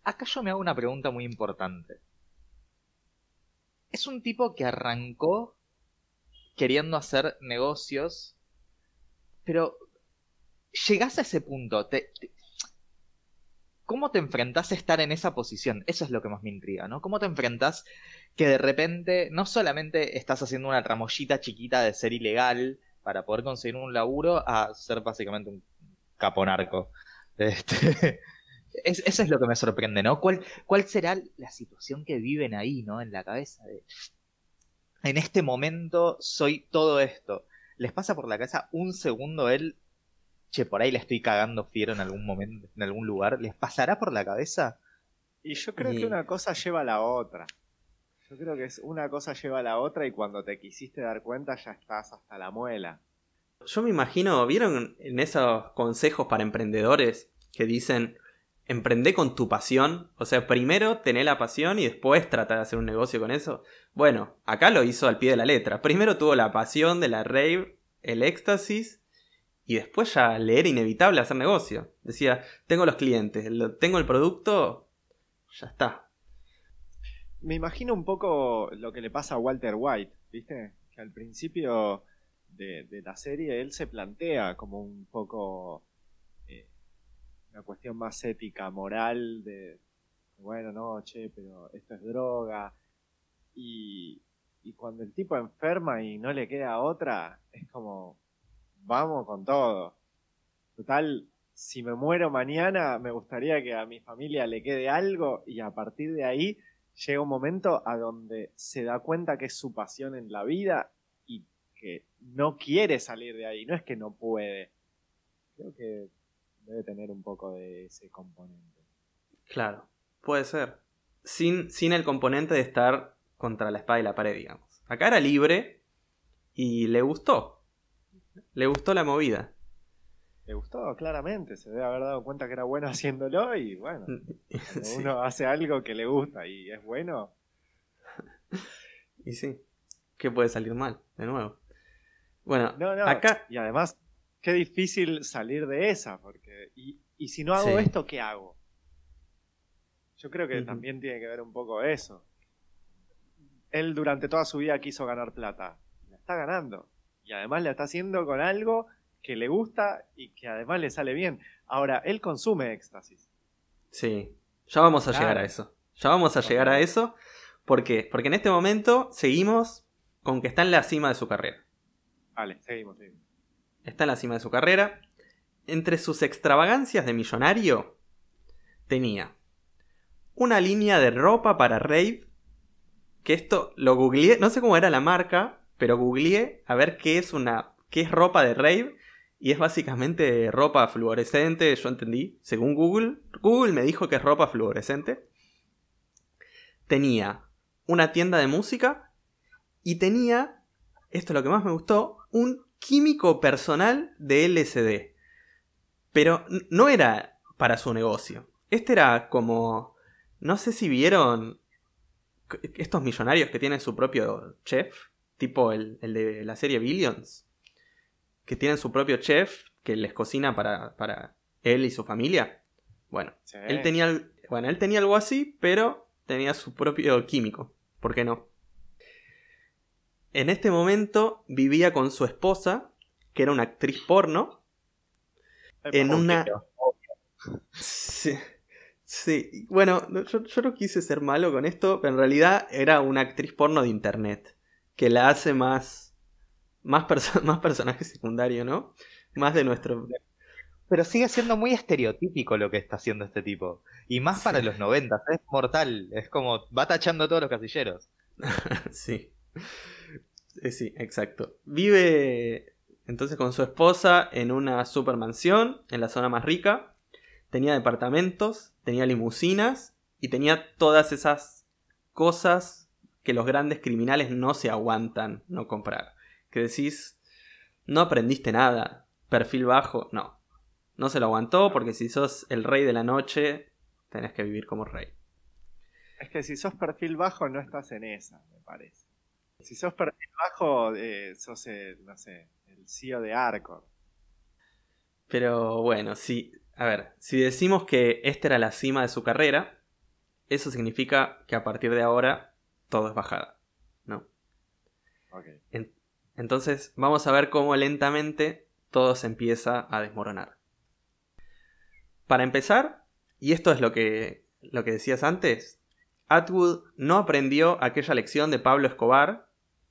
Acá yo me hago una pregunta muy importante. Es un tipo que arrancó queriendo hacer negocios, pero llegás a ese punto. ¿Cómo te enfrentás a estar en esa posición? Eso es lo que más me intriga, ¿no? ¿Cómo te enfrentás que de repente no solamente estás haciendo una tramollita chiquita de ser ilegal para poder conseguir un laburo a ser básicamente un caponarco? Este, es- eso es lo que me sorprende, ¿no? ¿Cuál, ¿Cuál será la situación que viven ahí, ¿no? En la cabeza de... En este momento soy todo esto. ¿Les pasa por la cabeza un segundo él? Che, por ahí le estoy cagando fiero en algún momento, en algún lugar. ¿Les pasará por la cabeza? Y yo creo Y- que una cosa lleva a la otra. Yo creo que es una cosa lleva a la otra y cuando te quisiste dar cuenta ya estás hasta la muela. Yo me imagino, ¿vieron en esos consejos para emprendedores que dicen, emprende con tu pasión? O sea, primero tené la pasión y después trata de hacer un negocio con eso. Bueno, acá lo hizo al pie de la letra. Primero tuvo la pasión de la rave, el éxtasis, y después ya le era inevitable hacer negocio. Decía, tengo los clientes, tengo el producto, ya está. Me imagino un poco lo que le pasa a Walter White, ¿viste? Que al principio de, la serie él se plantea como un poco una cuestión más ética, moral, de, bueno, no, che, pero esto es droga. Y, y cuando el tipo enferma y no le queda otra, es como, vamos con todo. Total, si me muero mañana, me gustaría que a mi familia le quede algo y a partir de ahí llega un momento a donde se da cuenta que es su pasión en la vida y que no quiere salir de ahí, no es que no puede. Creo que debe tener un poco de ese componente. Claro, puede ser. Sin, sin el componente de estar contra la espada y la pared, digamos. Acá era libre y le gustó. Le gustó la movida. Le gustó, claramente, se debe haber dado cuenta que era bueno haciéndolo y bueno, cuando Sí, uno hace algo que le gusta y es bueno, Y sí, ¿qué puede salir mal? De nuevo. Bueno, no, no, acá y además, qué difícil salir de esa, porque, y, y si no hago Sí. esto, ¿qué hago? Yo creo que también tiene que ver un poco eso. Él durante toda su vida quiso ganar plata, la está ganando, y además la está haciendo con algo que le gusta y que además le sale bien. Ahora, él consume éxtasis. Sí, ya vamos a Claro. llegar a eso. Ya vamos a llegar a eso. ¿Por qué? Porque en este momento seguimos con que está en la cima de su carrera. Vale, seguimos, seguimos. Está en la cima de su carrera. Entre sus extravagancias de millonario, tenía una línea de ropa para rave. Que esto lo googleé, no sé cómo era la marca, pero googleé a ver qué es una. qué es ropa de rave. Y es básicamente ropa fluorescente, yo entendí, según Google. Google me dijo que es ropa fluorescente. Tenía una tienda de música y tenía, esto es lo que más me gustó, un químico personal de LSD. Pero no era para su negocio. Este era como... No sé si vieron estos millonarios que tienen su propio chef tipo el, el de la serie Billions, que tienen su propio chef que les cocina para, para él y su familia. Bueno, Sí. él tenía, bueno, él tenía algo así, pero tenía su propio químico. ¿Por qué no? En este momento vivía con su esposa, que era una actriz porno, en una... Sí, sí. Bueno, no, yo, yo no quise ser malo con esto, pero en realidad era una actriz porno de internet, que la hace más, más, perso- más personaje secundario, ¿no? Más de nuestro... Pero sigue siendo muy estereotípico lo que está haciendo este tipo. Y más para Sí. los 90, es mortal. Es como, va tachando todos los casilleros. Sí. Eh, Sí, exacto. Vive entonces con su esposa en una supermansión en la zona más rica. Tenía departamentos, tenía limusinas y tenía todas esas cosas que los grandes criminales no se aguantan no comprar. Que decís, no aprendiste nada, perfil bajo, no. No se lo aguantó porque si sos el rey de la noche, tenés que vivir como rey. Es que si sos perfil bajo no estás en esa, me parece. Si sos perfil bajo, eh, sos el, no sé, el CEO de Arcor. Pero bueno, si, a ver, si decimos que esta era la cima de su carrera, eso significa que a partir de ahora todo es bajada, ¿no? Ok. Entonces vamos a ver cómo lentamente todo se empieza a desmoronar. Para empezar, y esto es lo que, lo que decías antes, Atwood no aprendió aquella lección de Pablo Escobar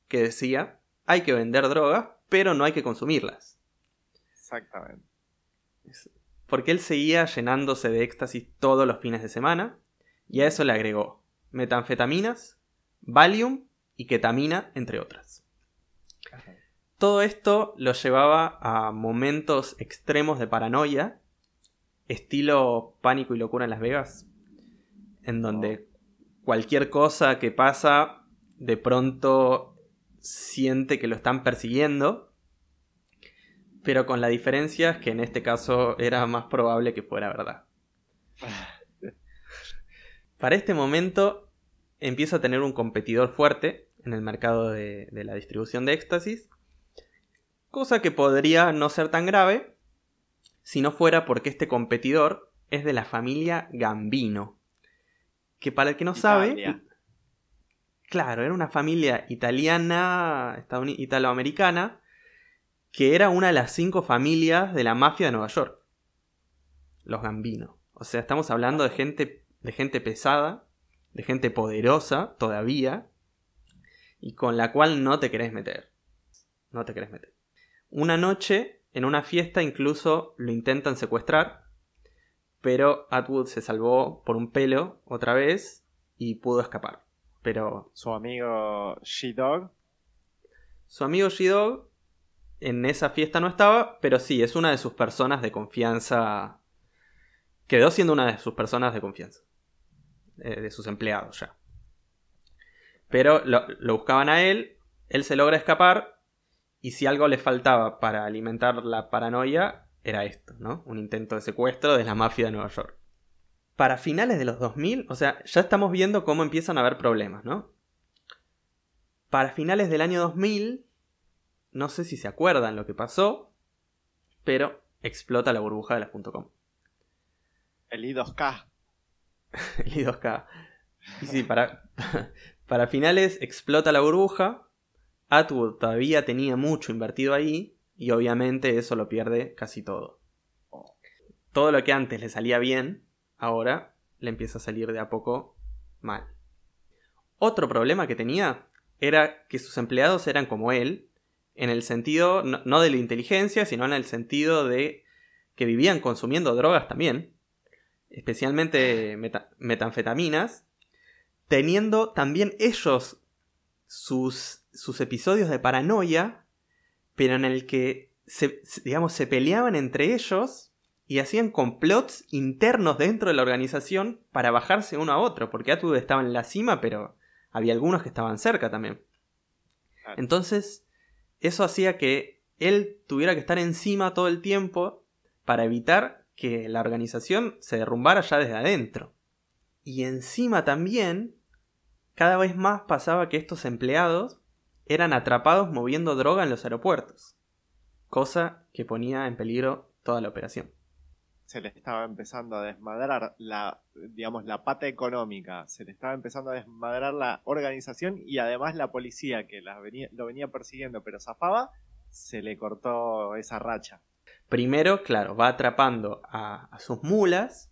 que decía, hay que vender drogas, pero no hay que consumirlas. Exactamente. Porque él seguía llenándose de éxtasis todos los fines de semana, y a eso le agregó metanfetaminas, Valium y ketamina, entre otras. Todo esto lo llevaba a momentos extremos de paranoia, estilo pánico y locura en Las Vegas, en donde cualquier cosa que pasa, de pronto siente que lo están persiguiendo, pero con la diferencia que en este caso era más probable que fuera verdad. Para este momento empieza a tener un competidor fuerte en el mercado de, de la distribución de éxtasis, cosa que podría no ser tan grave si no fuera porque este competidor es de la familia Gambino, que para el que no sabe. Claro, era una familia italiana, italoamericana, que era una de las cinco familias de la mafia de Nueva York, los Gambino. O sea, estamos hablando de gente, de gente pesada, de gente poderosa todavía, y con la cual no te querés meter. No te querés meter. Una noche, en una fiesta, incluso lo intentan secuestrar, pero Atwood se salvó por un pelo otra vez y pudo escapar. Pero Su amigo She-Dog. su amigo G-Dog en esa fiesta no estaba, pero sí, es una de sus personas de confianza. Quedó siendo una de sus personas de confianza. eh, de sus empleados ya. Pero lo, lo buscaban a él, él se logra escapar, y si algo le faltaba para alimentar la paranoia, era esto, ¿no? Un intento de secuestro de la mafia de Nueva York. Para finales de los 2000, o sea, ya estamos viendo cómo empiezan a haber problemas, ¿no? Para finales del año 2000, no sé si se acuerdan lo que pasó, pero explota la burbuja de las .com. El I2K. El I2K. Y sí, para, para finales explota la burbuja. Atwood todavía tenía mucho invertido ahí y obviamente eso lo pierde casi todo. Todo lo que antes le salía bien, ahora le empieza a salir de a poco mal. Otro problema que tenía era que sus empleados eran como él, en el sentido no, de la inteligencia, sino en el sentido de que vivían consumiendo drogas también, especialmente meta- metanfetaminas, teniendo también ellos sus, sus episodios de paranoia, pero en el que se- digamos, se peleaban entre ellos y hacían complots internos dentro de la organización para bajarse uno a otro, porque Atwood estaba en la cima, pero había algunos que estaban cerca también. Entonces, eso hacía que él tuviera que estar encima todo el tiempo para evitar que la organización se derrumbara ya desde adentro. Y encima también, cada vez más pasaba que estos empleados eran atrapados moviendo droga en los aeropuertos, cosa que ponía en peligro toda la operación. Se le estaba empezando a desmadrar la, digamos, la pata económica, se le estaba empezando a desmadrar la organización y además la policía que lo venía persiguiendo pero zafaba, se le cortó esa racha. Primero, claro, va atrapando a, sus mulas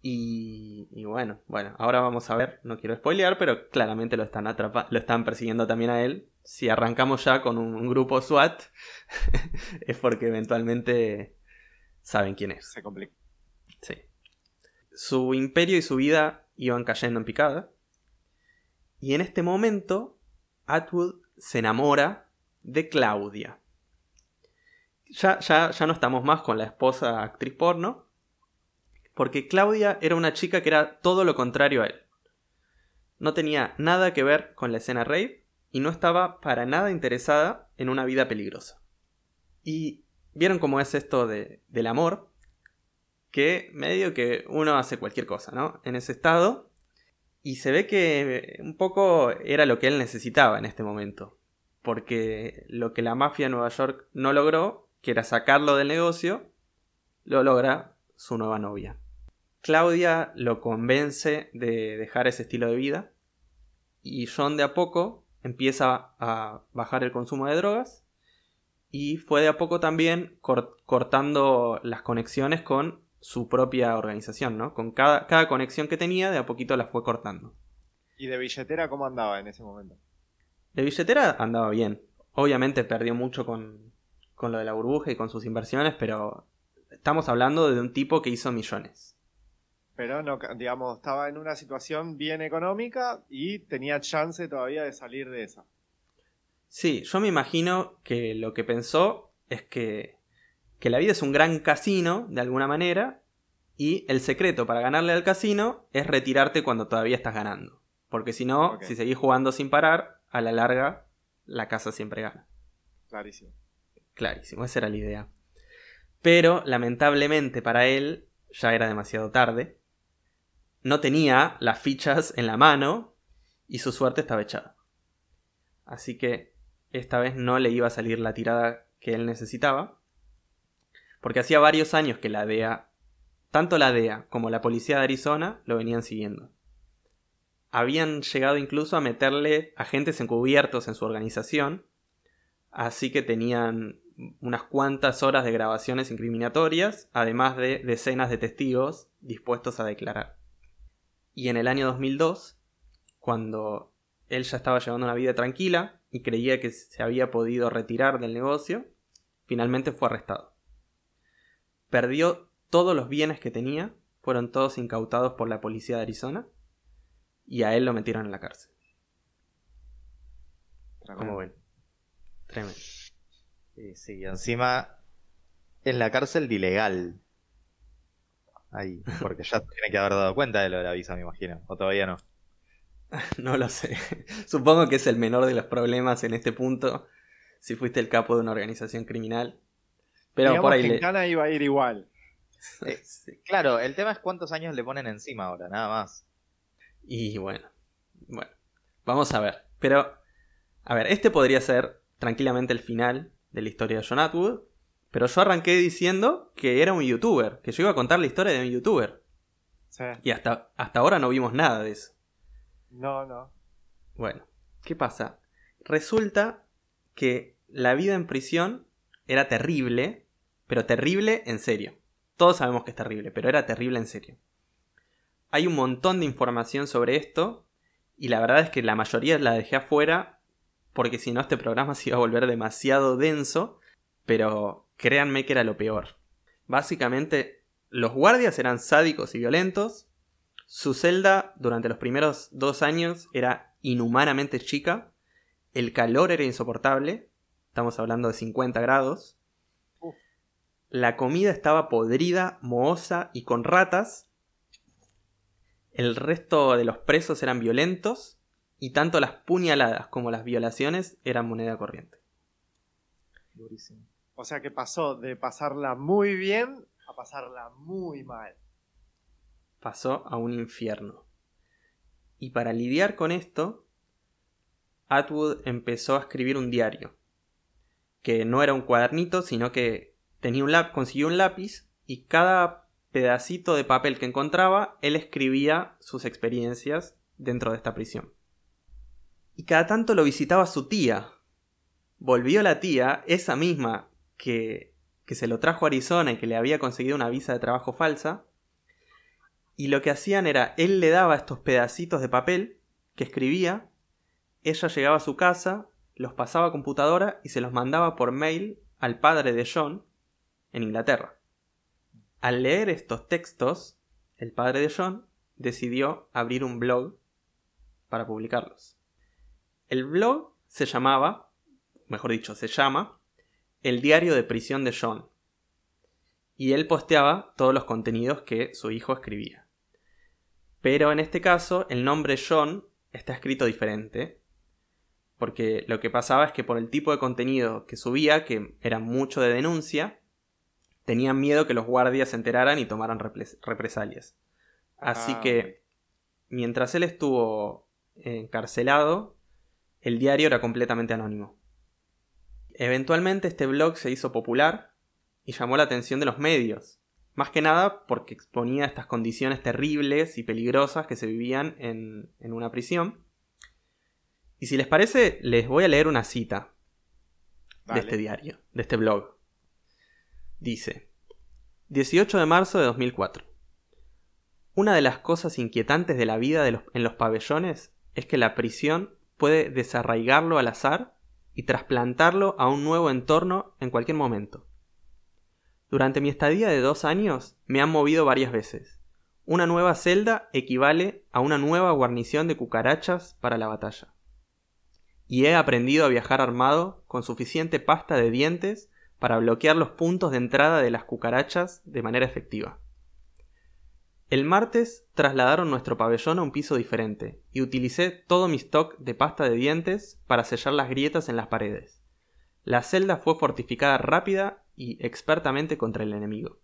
y, bueno, bueno, ahora vamos a ver, no quiero spoilear, pero claramente lo están, lo están persiguiendo también a él. Si arrancamos ya con un, grupo SWAT, es porque eventualmente saben quién es. Se complica. Sí. Su imperio y su vida iban cayendo en picada. Y en este momento, Atwood se enamora de Claudia. Ya, ya, ya no estamos más con la esposa actriz porno, porque Claudia era una chica que era todo lo contrario a él. No tenía nada que ver con la escena rape y no estaba para nada interesada en una vida peligrosa. Y vieron cómo es esto de, del amor, que medio que uno hace cualquier cosa, ¿no? En ese estado. Y se ve que un poco era lo que él necesitaba en este momento. Porque lo que la mafia de Nueva York no logró, que era sacarlo del negocio, lo logra su nueva novia. Claudia lo convence de dejar ese estilo de vida y John de a poco empieza a bajar el consumo de drogas y fue de a poco también cortando las conexiones con su propia organización, ¿no? Con cada, cada conexión que tenía, de a poquito las fue cortando. ¿Y de billetera cómo andaba en ese momento? De billetera andaba bien. Obviamente perdió mucho con, con lo de la burbuja y con sus inversiones, pero estamos hablando de un tipo que hizo millones pero no, digamos, estaba en una situación bien económica y tenía chance todavía de salir de esa. Sí, yo me imagino que lo que pensó es que, que la vida es un gran casino, de alguna manera, y el secreto para ganarle al casino es retirarte cuando todavía estás ganando. Porque si no, si seguís jugando sin parar, a la larga la casa siempre gana. Clarísimo. Clarísimo, esa era la idea. Pero lamentablemente para él ya era demasiado tarde no tenía las fichas en la mano y su suerte estaba echada. Así que esta vez no le iba a salir la tirada que él necesitaba, porque hacía varios años que la DEA, tanto la DEA como la policía de Arizona, lo venían siguiendo. Habían llegado incluso a meterle agentes encubiertos en su organización, así que tenían unas cuantas horas de grabaciones incriminatorias, además de decenas de testigos dispuestos a declarar. Y en el año 2002, cuando él ya estaba llevando una vida tranquila y creía que se había podido retirar del negocio, finalmente fue arrestado. Perdió todos los bienes que tenía, fueron todos incautados por la policía de Arizona y a él lo metieron en la cárcel. Como ven? Tremendo. Sí, sí, encima en la cárcel de ilegal. Ahí, porque ya tiene que haber dado cuenta de lo de la visa, me imagino. O todavía no. No lo sé. Supongo que es el menor de los problemas en este punto. Si fuiste el capo de una organización criminal. Pero por ahí. Que le... iba a ir igual. Eh, claro, el tema es cuántos años le ponen encima ahora, nada más. Y bueno. Bueno. Vamos a ver. Pero. A ver, este podría ser tranquilamente el final de la historia de John Atwood. Pero yo arranqué diciendo que era un youtuber, que yo iba a contar la historia de un youtuber. Sí. Y hasta, hasta ahora no vimos nada de eso. No, no. Bueno, ¿qué pasa? Resulta que la vida en prisión era terrible, pero terrible en serio. Todos sabemos que es terrible, pero era terrible en serio. Hay un montón de información sobre esto y la verdad es que la mayoría la dejé afuera porque si no este programa se iba a volver demasiado denso, pero créanme que era lo peor. Básicamente, los guardias eran sádicos y violentos. Su celda durante los primeros dos años era inhumanamente chica. El calor era insoportable. Estamos hablando de 50 grados. La comida estaba podrida, mohosa y con ratas. El resto de los presos eran violentos. Y tanto las puñaladas como las violaciones eran moneda corriente. Durísimo. O sea que pasó de pasarla muy bien a pasarla muy mal. Pasó a un infierno. Y para lidiar con esto, Atwood empezó a escribir un diario. Que no era un cuadernito, sino que tenía un consiguió un lápiz y cada pedacito de papel que encontraba, él escribía sus experiencias dentro de esta prisión. Y cada tanto lo visitaba su tía. Volvió la tía, esa misma que, que se lo trajo a Arizona y que le había conseguido una visa de trabajo falsa. Y lo que hacían era, él le daba estos pedacitos de papel que escribía, ella llegaba a su casa, los pasaba a computadora y se los mandaba por mail al padre de John en Inglaterra. Al leer estos textos, el padre de John decidió abrir un blog para publicarlos. El blog se llamaba, mejor dicho, se llama El diario de prisión de John. Y él posteaba todos los contenidos que su hijo escribía. Pero en este caso el nombre John está escrito diferente. Porque lo que pasaba es que por el tipo de contenido que subía, que era mucho de denuncia, tenían miedo que los guardias se enteraran y tomaran represalias. Así Ah, que, mientras él estuvo encarcelado, el diario era completamente anónimo. Eventualmente este blog se hizo popular y llamó la atención de los medios, más que nada porque exponía estas condiciones terribles y peligrosas que se vivían en, en una prisión. Y si les parece, les voy a leer una cita de este diario, de este blog. Dice, 18 de marzo de 2004. Una de las cosas inquietantes de la vida en los pabellones es que la prisión puede desarraigarlo al azar y trasplantarlo a un nuevo entorno en cualquier momento. Durante mi estadía de dos años me han movido varias veces. Una nueva celda equivale a una nueva guarnición de cucarachas para la batalla. Y he aprendido a viajar armado con suficiente pasta de dientes para bloquear los puntos de entrada de las cucarachas de manera efectiva. El martes trasladaron nuestro pabellón a un piso diferente y utilicé todo mi stock de pasta de dientes para sellar las grietas en las paredes. La celda fue fortificada rápida y expertamente contra el enemigo.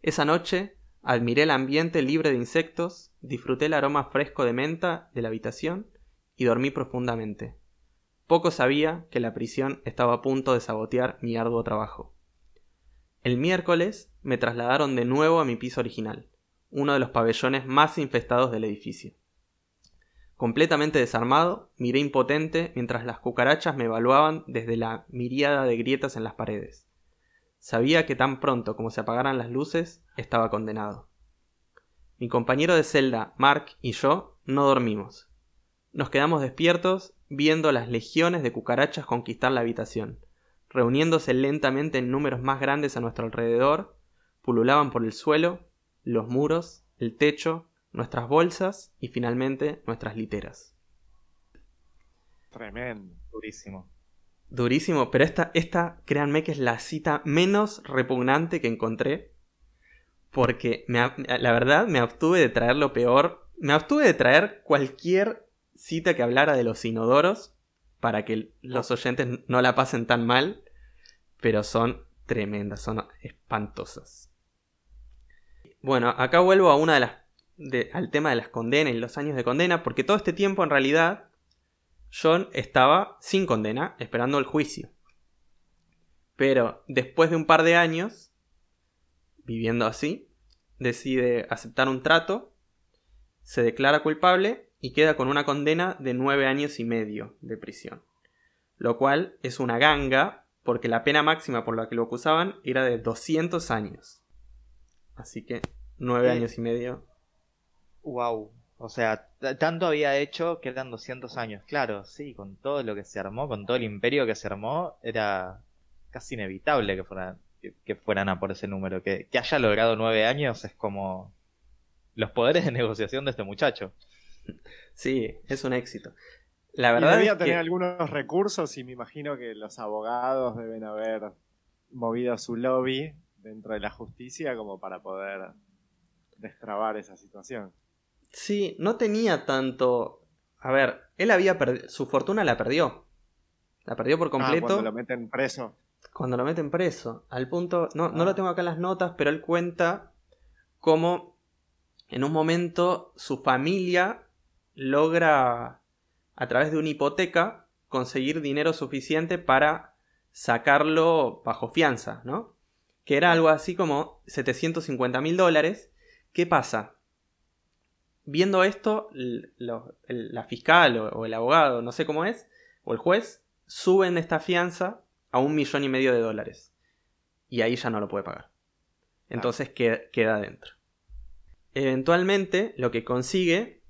Esa noche admiré el ambiente libre de insectos, disfruté el aroma fresco de menta de la habitación y dormí profundamente. Poco sabía que la prisión estaba a punto de sabotear mi arduo trabajo. El miércoles me trasladaron de nuevo a mi piso original, uno de los pabellones más infestados del edificio. Completamente desarmado, miré impotente mientras las cucarachas me evaluaban desde la miríada de grietas en las paredes. Sabía que tan pronto como se apagaran las luces, estaba condenado. Mi compañero de celda, Mark, y yo no dormimos. Nos quedamos despiertos viendo las legiones de cucarachas conquistar la habitación, reuniéndose lentamente en números más grandes a nuestro alrededor, pululaban por el suelo, los muros, el techo, nuestras bolsas y finalmente nuestras literas. Tremendo. Durísimo. Durísimo, pero esta, esta, créanme que es la cita menos repugnante que encontré. Porque me la verdad me abstuve de traer lo peor. Me abstuve de traer cualquier cita que hablara de los inodoros. Para que los oyentes no la pasen tan mal. Pero son tremendas, son espantosas. Bueno, acá vuelvo a una de las. de- al tema de las condenas y los años de condena. Porque todo este tiempo en realidad John estaba sin condena, esperando el juicio. Pero después de un par de años, viviendo así, decide aceptar un trato, se declara culpable y queda con una condena de nueve años y medio de prisión. Lo cual es una ganga, porque la pena máxima por la que lo acusaban era de 200 años. Así que nueve Sí. años y medio. Wow. O sea, tanto había hecho que eran 200 años. Claro, sí, con todo lo que se armó, con todo el imperio que se armó, era casi inevitable que fueran, que, que fueran a por ese número. Que, que haya logrado nueve años es como los poderes de negociación de este muchacho. Sí, es un éxito. La Y verdad debía es que... tener algunos recursos y me imagino que los abogados deben haber movido su lobby dentro de la justicia como para poder destrabar esa situación. Sí, no tenía tanto. A ver, él había perdido. Su fortuna la perdió. La perdió por Ah, completo cuando lo meten preso. cuando lo meten preso. Al punto. No, no Ah. lo tengo acá en las notas, pero él cuenta cómo en un momento su familia logra a través de una hipoteca, conseguir dinero suficiente para sacarlo bajo fianza, ¿no? Que era algo así como 750 mil dólares. ¿Qué pasa? Viendo esto, la fiscal o, el abogado, no sé cómo es, o el juez, suben esta fianza a un millón y medio de dólares. Y ahí ya no lo puede pagar. Entonces queda dentro. Eventualmente lo que consigue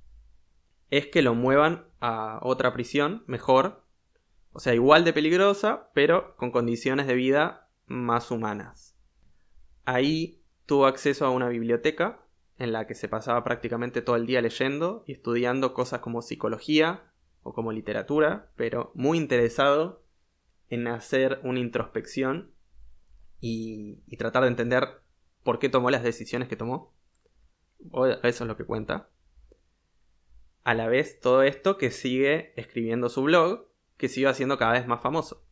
es que lo muevan a otra prisión mejor, o sea, igual de peligrosa, pero con condiciones de vida más humanas. Ahí tuvo acceso a una biblioteca en la que se pasaba prácticamente todo el día leyendo y estudiando cosas como psicología o como literatura, pero muy interesado en hacer una introspección y, tratar de entender por qué tomó las decisiones que tomó. Eso es lo que cuenta. A la vez, todo esto que sigue escribiendo su blog, que sigue haciendo cada vez más famoso.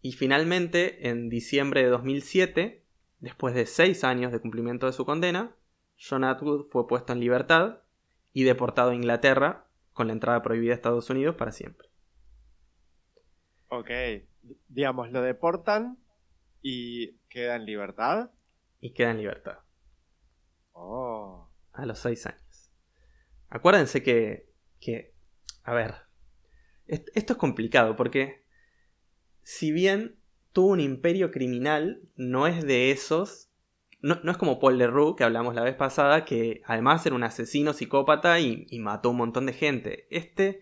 Y finalmente, en diciembre de 2007, después de seis años de cumplimiento de su condena, John Atwood fue puesto en libertad y deportado a Inglaterra con la entrada prohibida a Estados Unidos para siempre. Ok, digamos, lo deportan y queda en libertad. Y queda en libertad. Oh. A los seis años. Acuérdense que, que a ver, esto es complicado porque si bien tuvo un imperio criminal, no es de esos no, es como Paul Leroux, que hablamos la vez pasada, que además era un asesino psicópata y, y mató un montón de gente. Este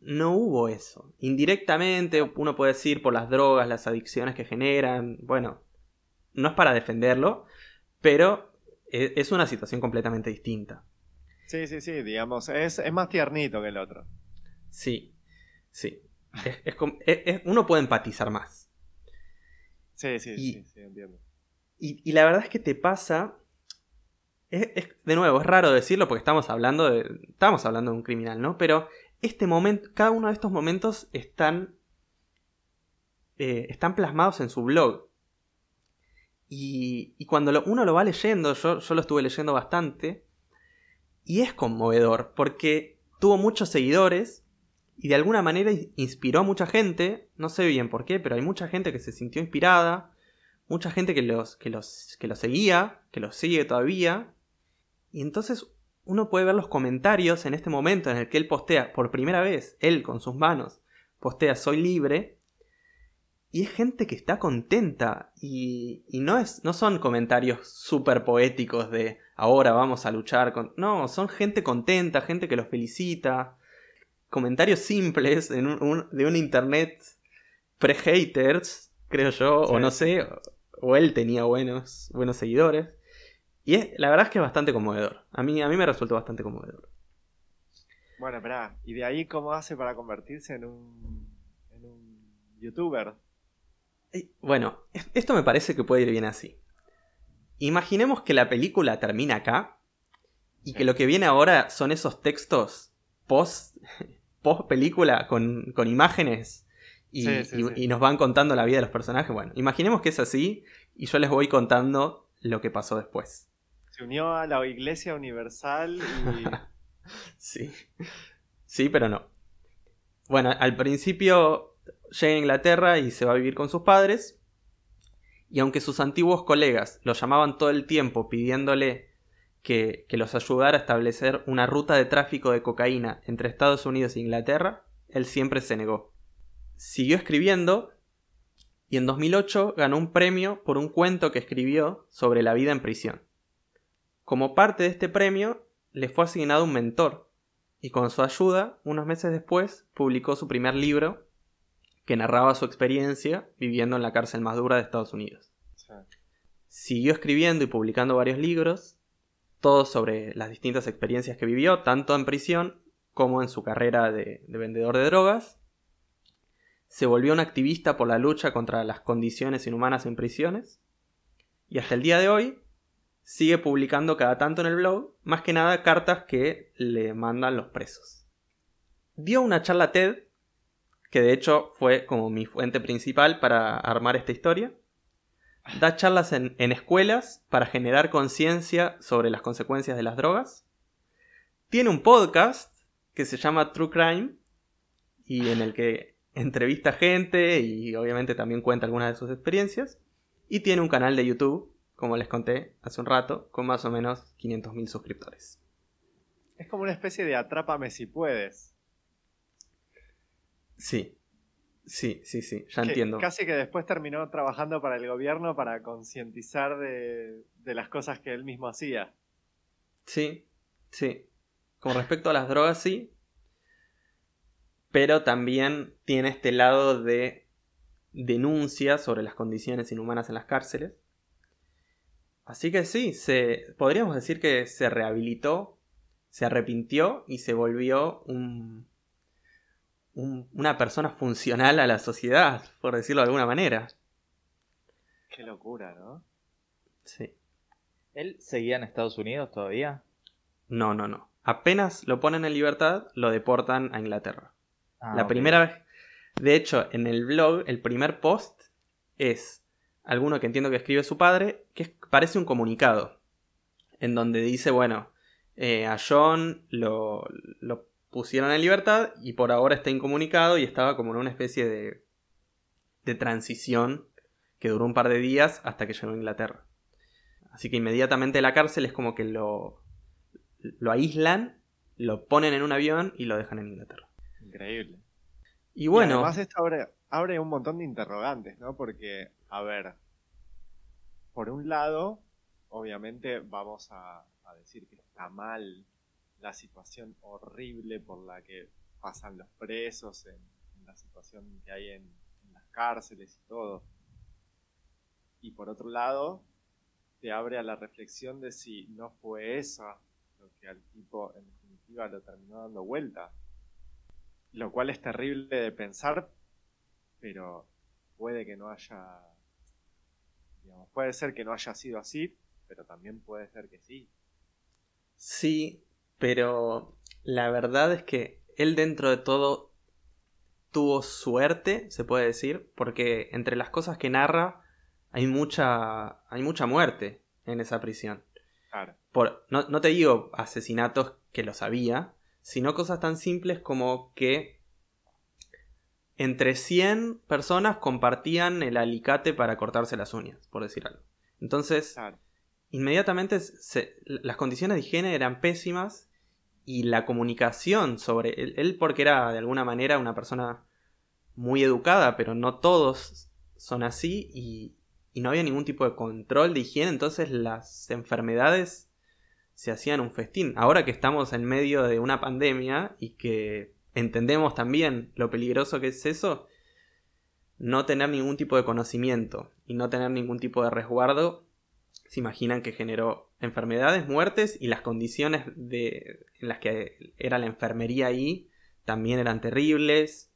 no hubo eso. Indirectamente, uno puede decir por las drogas, las adicciones que generan. Bueno, no es para defenderlo, pero e, es una situación completamente distinta. Sí, sí, sí, digamos, es, más tiernito que el otro. Sí, sí. uno puede empatizar más. Sí, sí, sí, sí, entiendo. Y, la verdad es que te pasa. de nuevo, es raro decirlo porque estamos hablando de. Estamos hablando de un criminal, ¿no? Pero este momento. Cada uno de estos momentos están. Eh, están plasmados en su blog. Y, y cuando uno lo va leyendo, yo, yo lo estuve leyendo bastante. Y es conmovedor. Porque tuvo muchos seguidores. Y de alguna manera inspiró a mucha gente. No sé bien por qué, pero hay mucha gente que se sintió inspirada mucha gente que los, que los, que seguía, que los sigue todavía. Y entonces uno puede ver los comentarios en este momento en el que él postea por primera vez, él con sus manos, postea soy libre. Y es gente que está contenta. Y, y no, es, no son comentarios súper poéticos de ahora vamos a luchar con... No, son gente contenta, gente que los felicita. Comentarios simples de un internet pre-haters, creo yo, o no sé, o él tenía buenos, buenos seguidores. Y es, la verdad es que es bastante conmovedor. A mí, a mí me resultó bastante conmovedor. Bueno, espera, ¿y de ahí cómo hace para convertirse en un, en un youtuber? Bueno, esto me parece que puede ir bien así. Imaginemos que la película termina acá y que lo que viene ahora son esos textos post, post película con, con imágenes y, nos van contando la vida de los personajes. Bueno, imaginemos que es así y yo les voy contando lo que pasó después. Se unió a la Iglesia Universal y... sí, sí, pero no. Bueno, al principio llega a Inglaterra y se va a vivir con sus padres. Y aunque sus antiguos colegas lo llamaban todo el tiempo pidiéndole que, que los ayudara a establecer una ruta de tráfico de cocaína entre Estados Unidos e Inglaterra, él siempre se negó siguió escribiendo y en 2008 ganó un premio por un cuento que escribió sobre la vida en prisión. Como parte de este premio, le fue asignado un mentor y con su ayuda, unos meses después, publicó su primer libro que narraba su experiencia viviendo en la cárcel más dura de Estados Unidos. Siguió escribiendo y publicando varios libros, todos sobre las distintas experiencias que vivió, tanto en prisión como en su carrera de vendedor de drogas, se volvió un activista por la lucha contra las condiciones inhumanas en prisiones y hasta el día de hoy sigue publicando cada tanto en el blog, más que nada cartas que le mandan los presos. Dio una charla TED, que de hecho fue como mi fuente principal para armar esta historia. Da charlas en, escuelas para generar conciencia sobre las consecuencias de las drogas. Tiene un podcast que se llama True Crime y en el que entrevista gente y obviamente también cuenta algunas de sus experiencias. Y tiene un canal de YouTube, como les conté hace un rato, con más o menos 500.000 suscriptores. Es como una especie de atrápame si puedes. Sí, sí, sí, sí, ya entiendo. Casi que después terminó trabajando para el gobierno para concientizar de, de las cosas que él mismo hacía. Sí, sí. Con respecto a las drogas, sí. Pero también tiene este lado de denuncia sobre las condiciones inhumanas en las cárceles. Así que sí, se, podríamos decir que se rehabilitó, se arrepintió y se volvió un, una persona funcional a la sociedad, por decirlo de alguna manera. Qué locura, ¿no? Sí. ¿Él seguía en Estados Unidos todavía? No, no, no. Apenas lo ponen en libertad, lo deportan a Inglaterra. Ah, la primera vez. De hecho, en el blog, el primer post es alguno que entiendo que escribe su padre, que parece un comunicado. En donde dice, bueno, eh, a John lo, lo pusieron en libertad y por ahora está incomunicado y estaba como en una especie de, de transición que duró un par de días hasta que llegó a Inglaterra. Así que inmediatamente la cárcel es como que lo, lo aíslan, lo ponen en un avión y lo dejan en Inglaterra. Increíble. Y bueno, además esto abre, abre un montón de interrogantes, ¿no? Porque, a ver, por un lado, obviamente vamos a, a decir que está mal la situación horrible por la que pasan los presos, en, la situación que hay en, en las cárceles y todo. Y por otro lado, te abre a la reflexión de si no fue eso lo que al tipo en definitiva lo terminó dando vuelta. Lo cual es terrible de pensar, pero puede que no haya. Digamos, puede ser que no haya sido así, pero también puede ser que sí. sí, pero la verdad es que él dentro de todo tuvo suerte, se puede decir, porque entre las cosas que narra hay mucha, hay mucha muerte en esa prisión. Claro. Por, no, no te digo asesinatos que lo sabía, sino cosas tan simples como que entre 100 personas compartían el alicate para cortarse las uñas, por decir algo. Entonces, Claro. inmediatamente se- las condiciones de higiene eran pésimas y la comunicación sobre él, porque era de alguna manera una persona muy educada, pero no todos son así y, y no había ningún tipo de control de higiene, entonces las enfermedades se hacían un festín. Ahora que estamos en medio de una pandemia y que entendemos también lo peligroso que es eso, no tener ningún tipo de conocimiento y no tener ningún tipo de resguardo, se imaginan que generó enfermedades, muertes y las condiciones de, en las que era la enfermería ahí también eran terribles.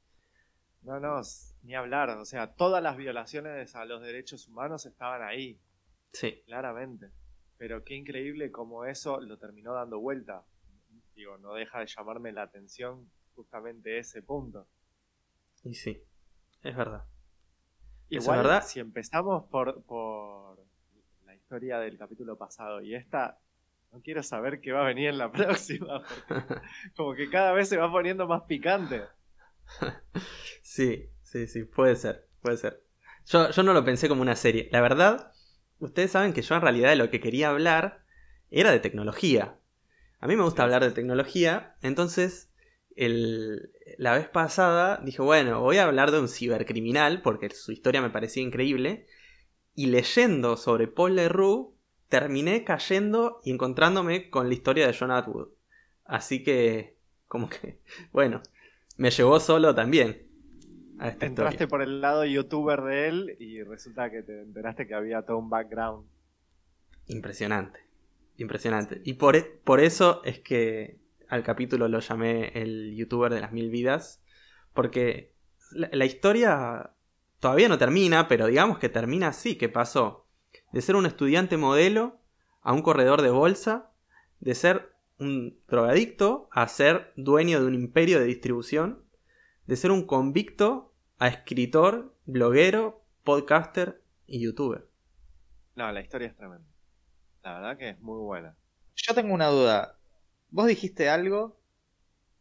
No, no, ni hablar. O sea, todas las violaciones a los derechos humanos estaban ahí, Sí, claramente. Pero qué increíble como eso lo terminó dando vuelta. Digo, no deja de llamarme la atención justamente ese punto. y sí, es verdad. Eso es Igual, verdad. si empezamos por, por historia del capítulo pasado y esta, no quiero saber qué va a venir en la próxima, como que cada vez se va poniendo más picante. Sí, sí, sí, puede ser, puede ser. Yo, yo no lo pensé como una serie. La verdad, ustedes saben que yo en realidad de lo que quería hablar era de tecnología. A mí me gusta Sí, hablar de tecnología, entonces el- la vez pasada dije, bueno, voy a hablar de un cibercriminal porque su historia me parecía increíble. Y leyendo sobre Paul Leroux, terminé cayendo y encontrándome con la historia de John Atwood. Así que, como que, bueno, me llevó solo también a esta Entraste historia. por el lado youtuber de él y resulta que te enteraste que había todo un background. Impresionante, impresionante. Y por, e- por eso es que al capítulo lo llamé el youtuber de las mil vidas, porque la, la historia todavía no termina, pero digamos que termina así, que pasó de ser un estudiante modelo a un corredor de bolsa, de ser un drogadicto a ser dueño de un imperio de distribución, de ser un convicto a escritor, bloguero, podcaster y youtuber. No, la historia es tremenda. La verdad que es muy buena. Yo tengo una duda. Vos dijiste algo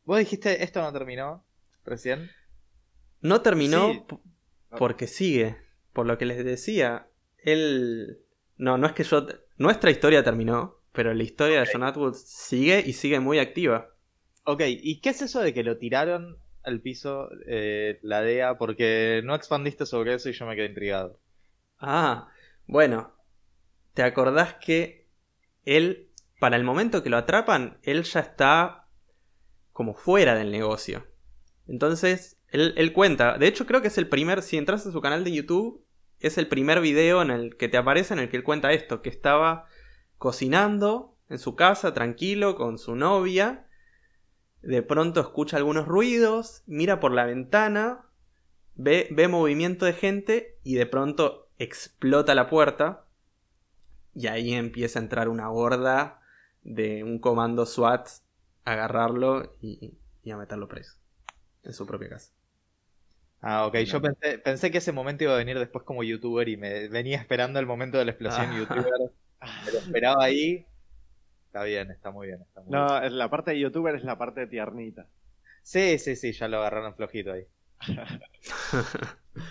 Vos dijiste, esto no terminó recién. No terminó Sí. P- porque sigue. Por lo que les decía, él... No, no es que yo... Nuestra historia terminó, pero la historia de John Atwood sigue y sigue muy activa. Ok, ¿y qué es eso de que lo tiraron al piso eh, la DEA? Porque no expandiste sobre eso y yo me quedé intrigado. Ah, bueno. ¿Te acordás que él, para el momento que lo atrapan, él ya está como fuera del negocio? Entonces, él, cuenta, de hecho creo que es el primer, si entras a su canal de YouTube, es el primer video en el que te aparece en el que él cuenta esto, que estaba cocinando en su casa, tranquilo, con su novia, de pronto escucha algunos ruidos, mira por la ventana, ve, ve movimiento de gente y de pronto explota la puerta. Y ahí empieza a entrar una horda de un comando SWAT a agarrarlo y, y a meterlo preso en su propia casa. Ah, ok, yo pensé, pensé que ese momento iba a venir después como youtuber y me venía esperando el momento de la explosión Ah. youtuber. Me lo esperaba ahí. Está bien, está muy bien. Está muy bien. No, la parte de youtuber es la parte tiernita. Sí, sí, sí, ya lo agarraron flojito ahí.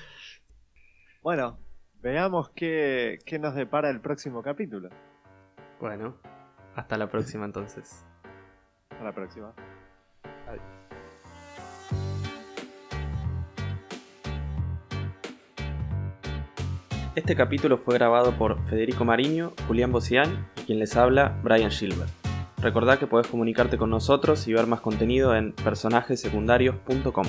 Bueno, veamos qué, qué nos depara el próximo capítulo. Bueno, hasta la próxima entonces. Hasta la próxima. Este capítulo fue grabado por Federico Mariño, Julián Bocián y quien les habla, Brian Gilbert. Recordá que podés comunicarte con nosotros y ver más contenido en personajesecundarios.com.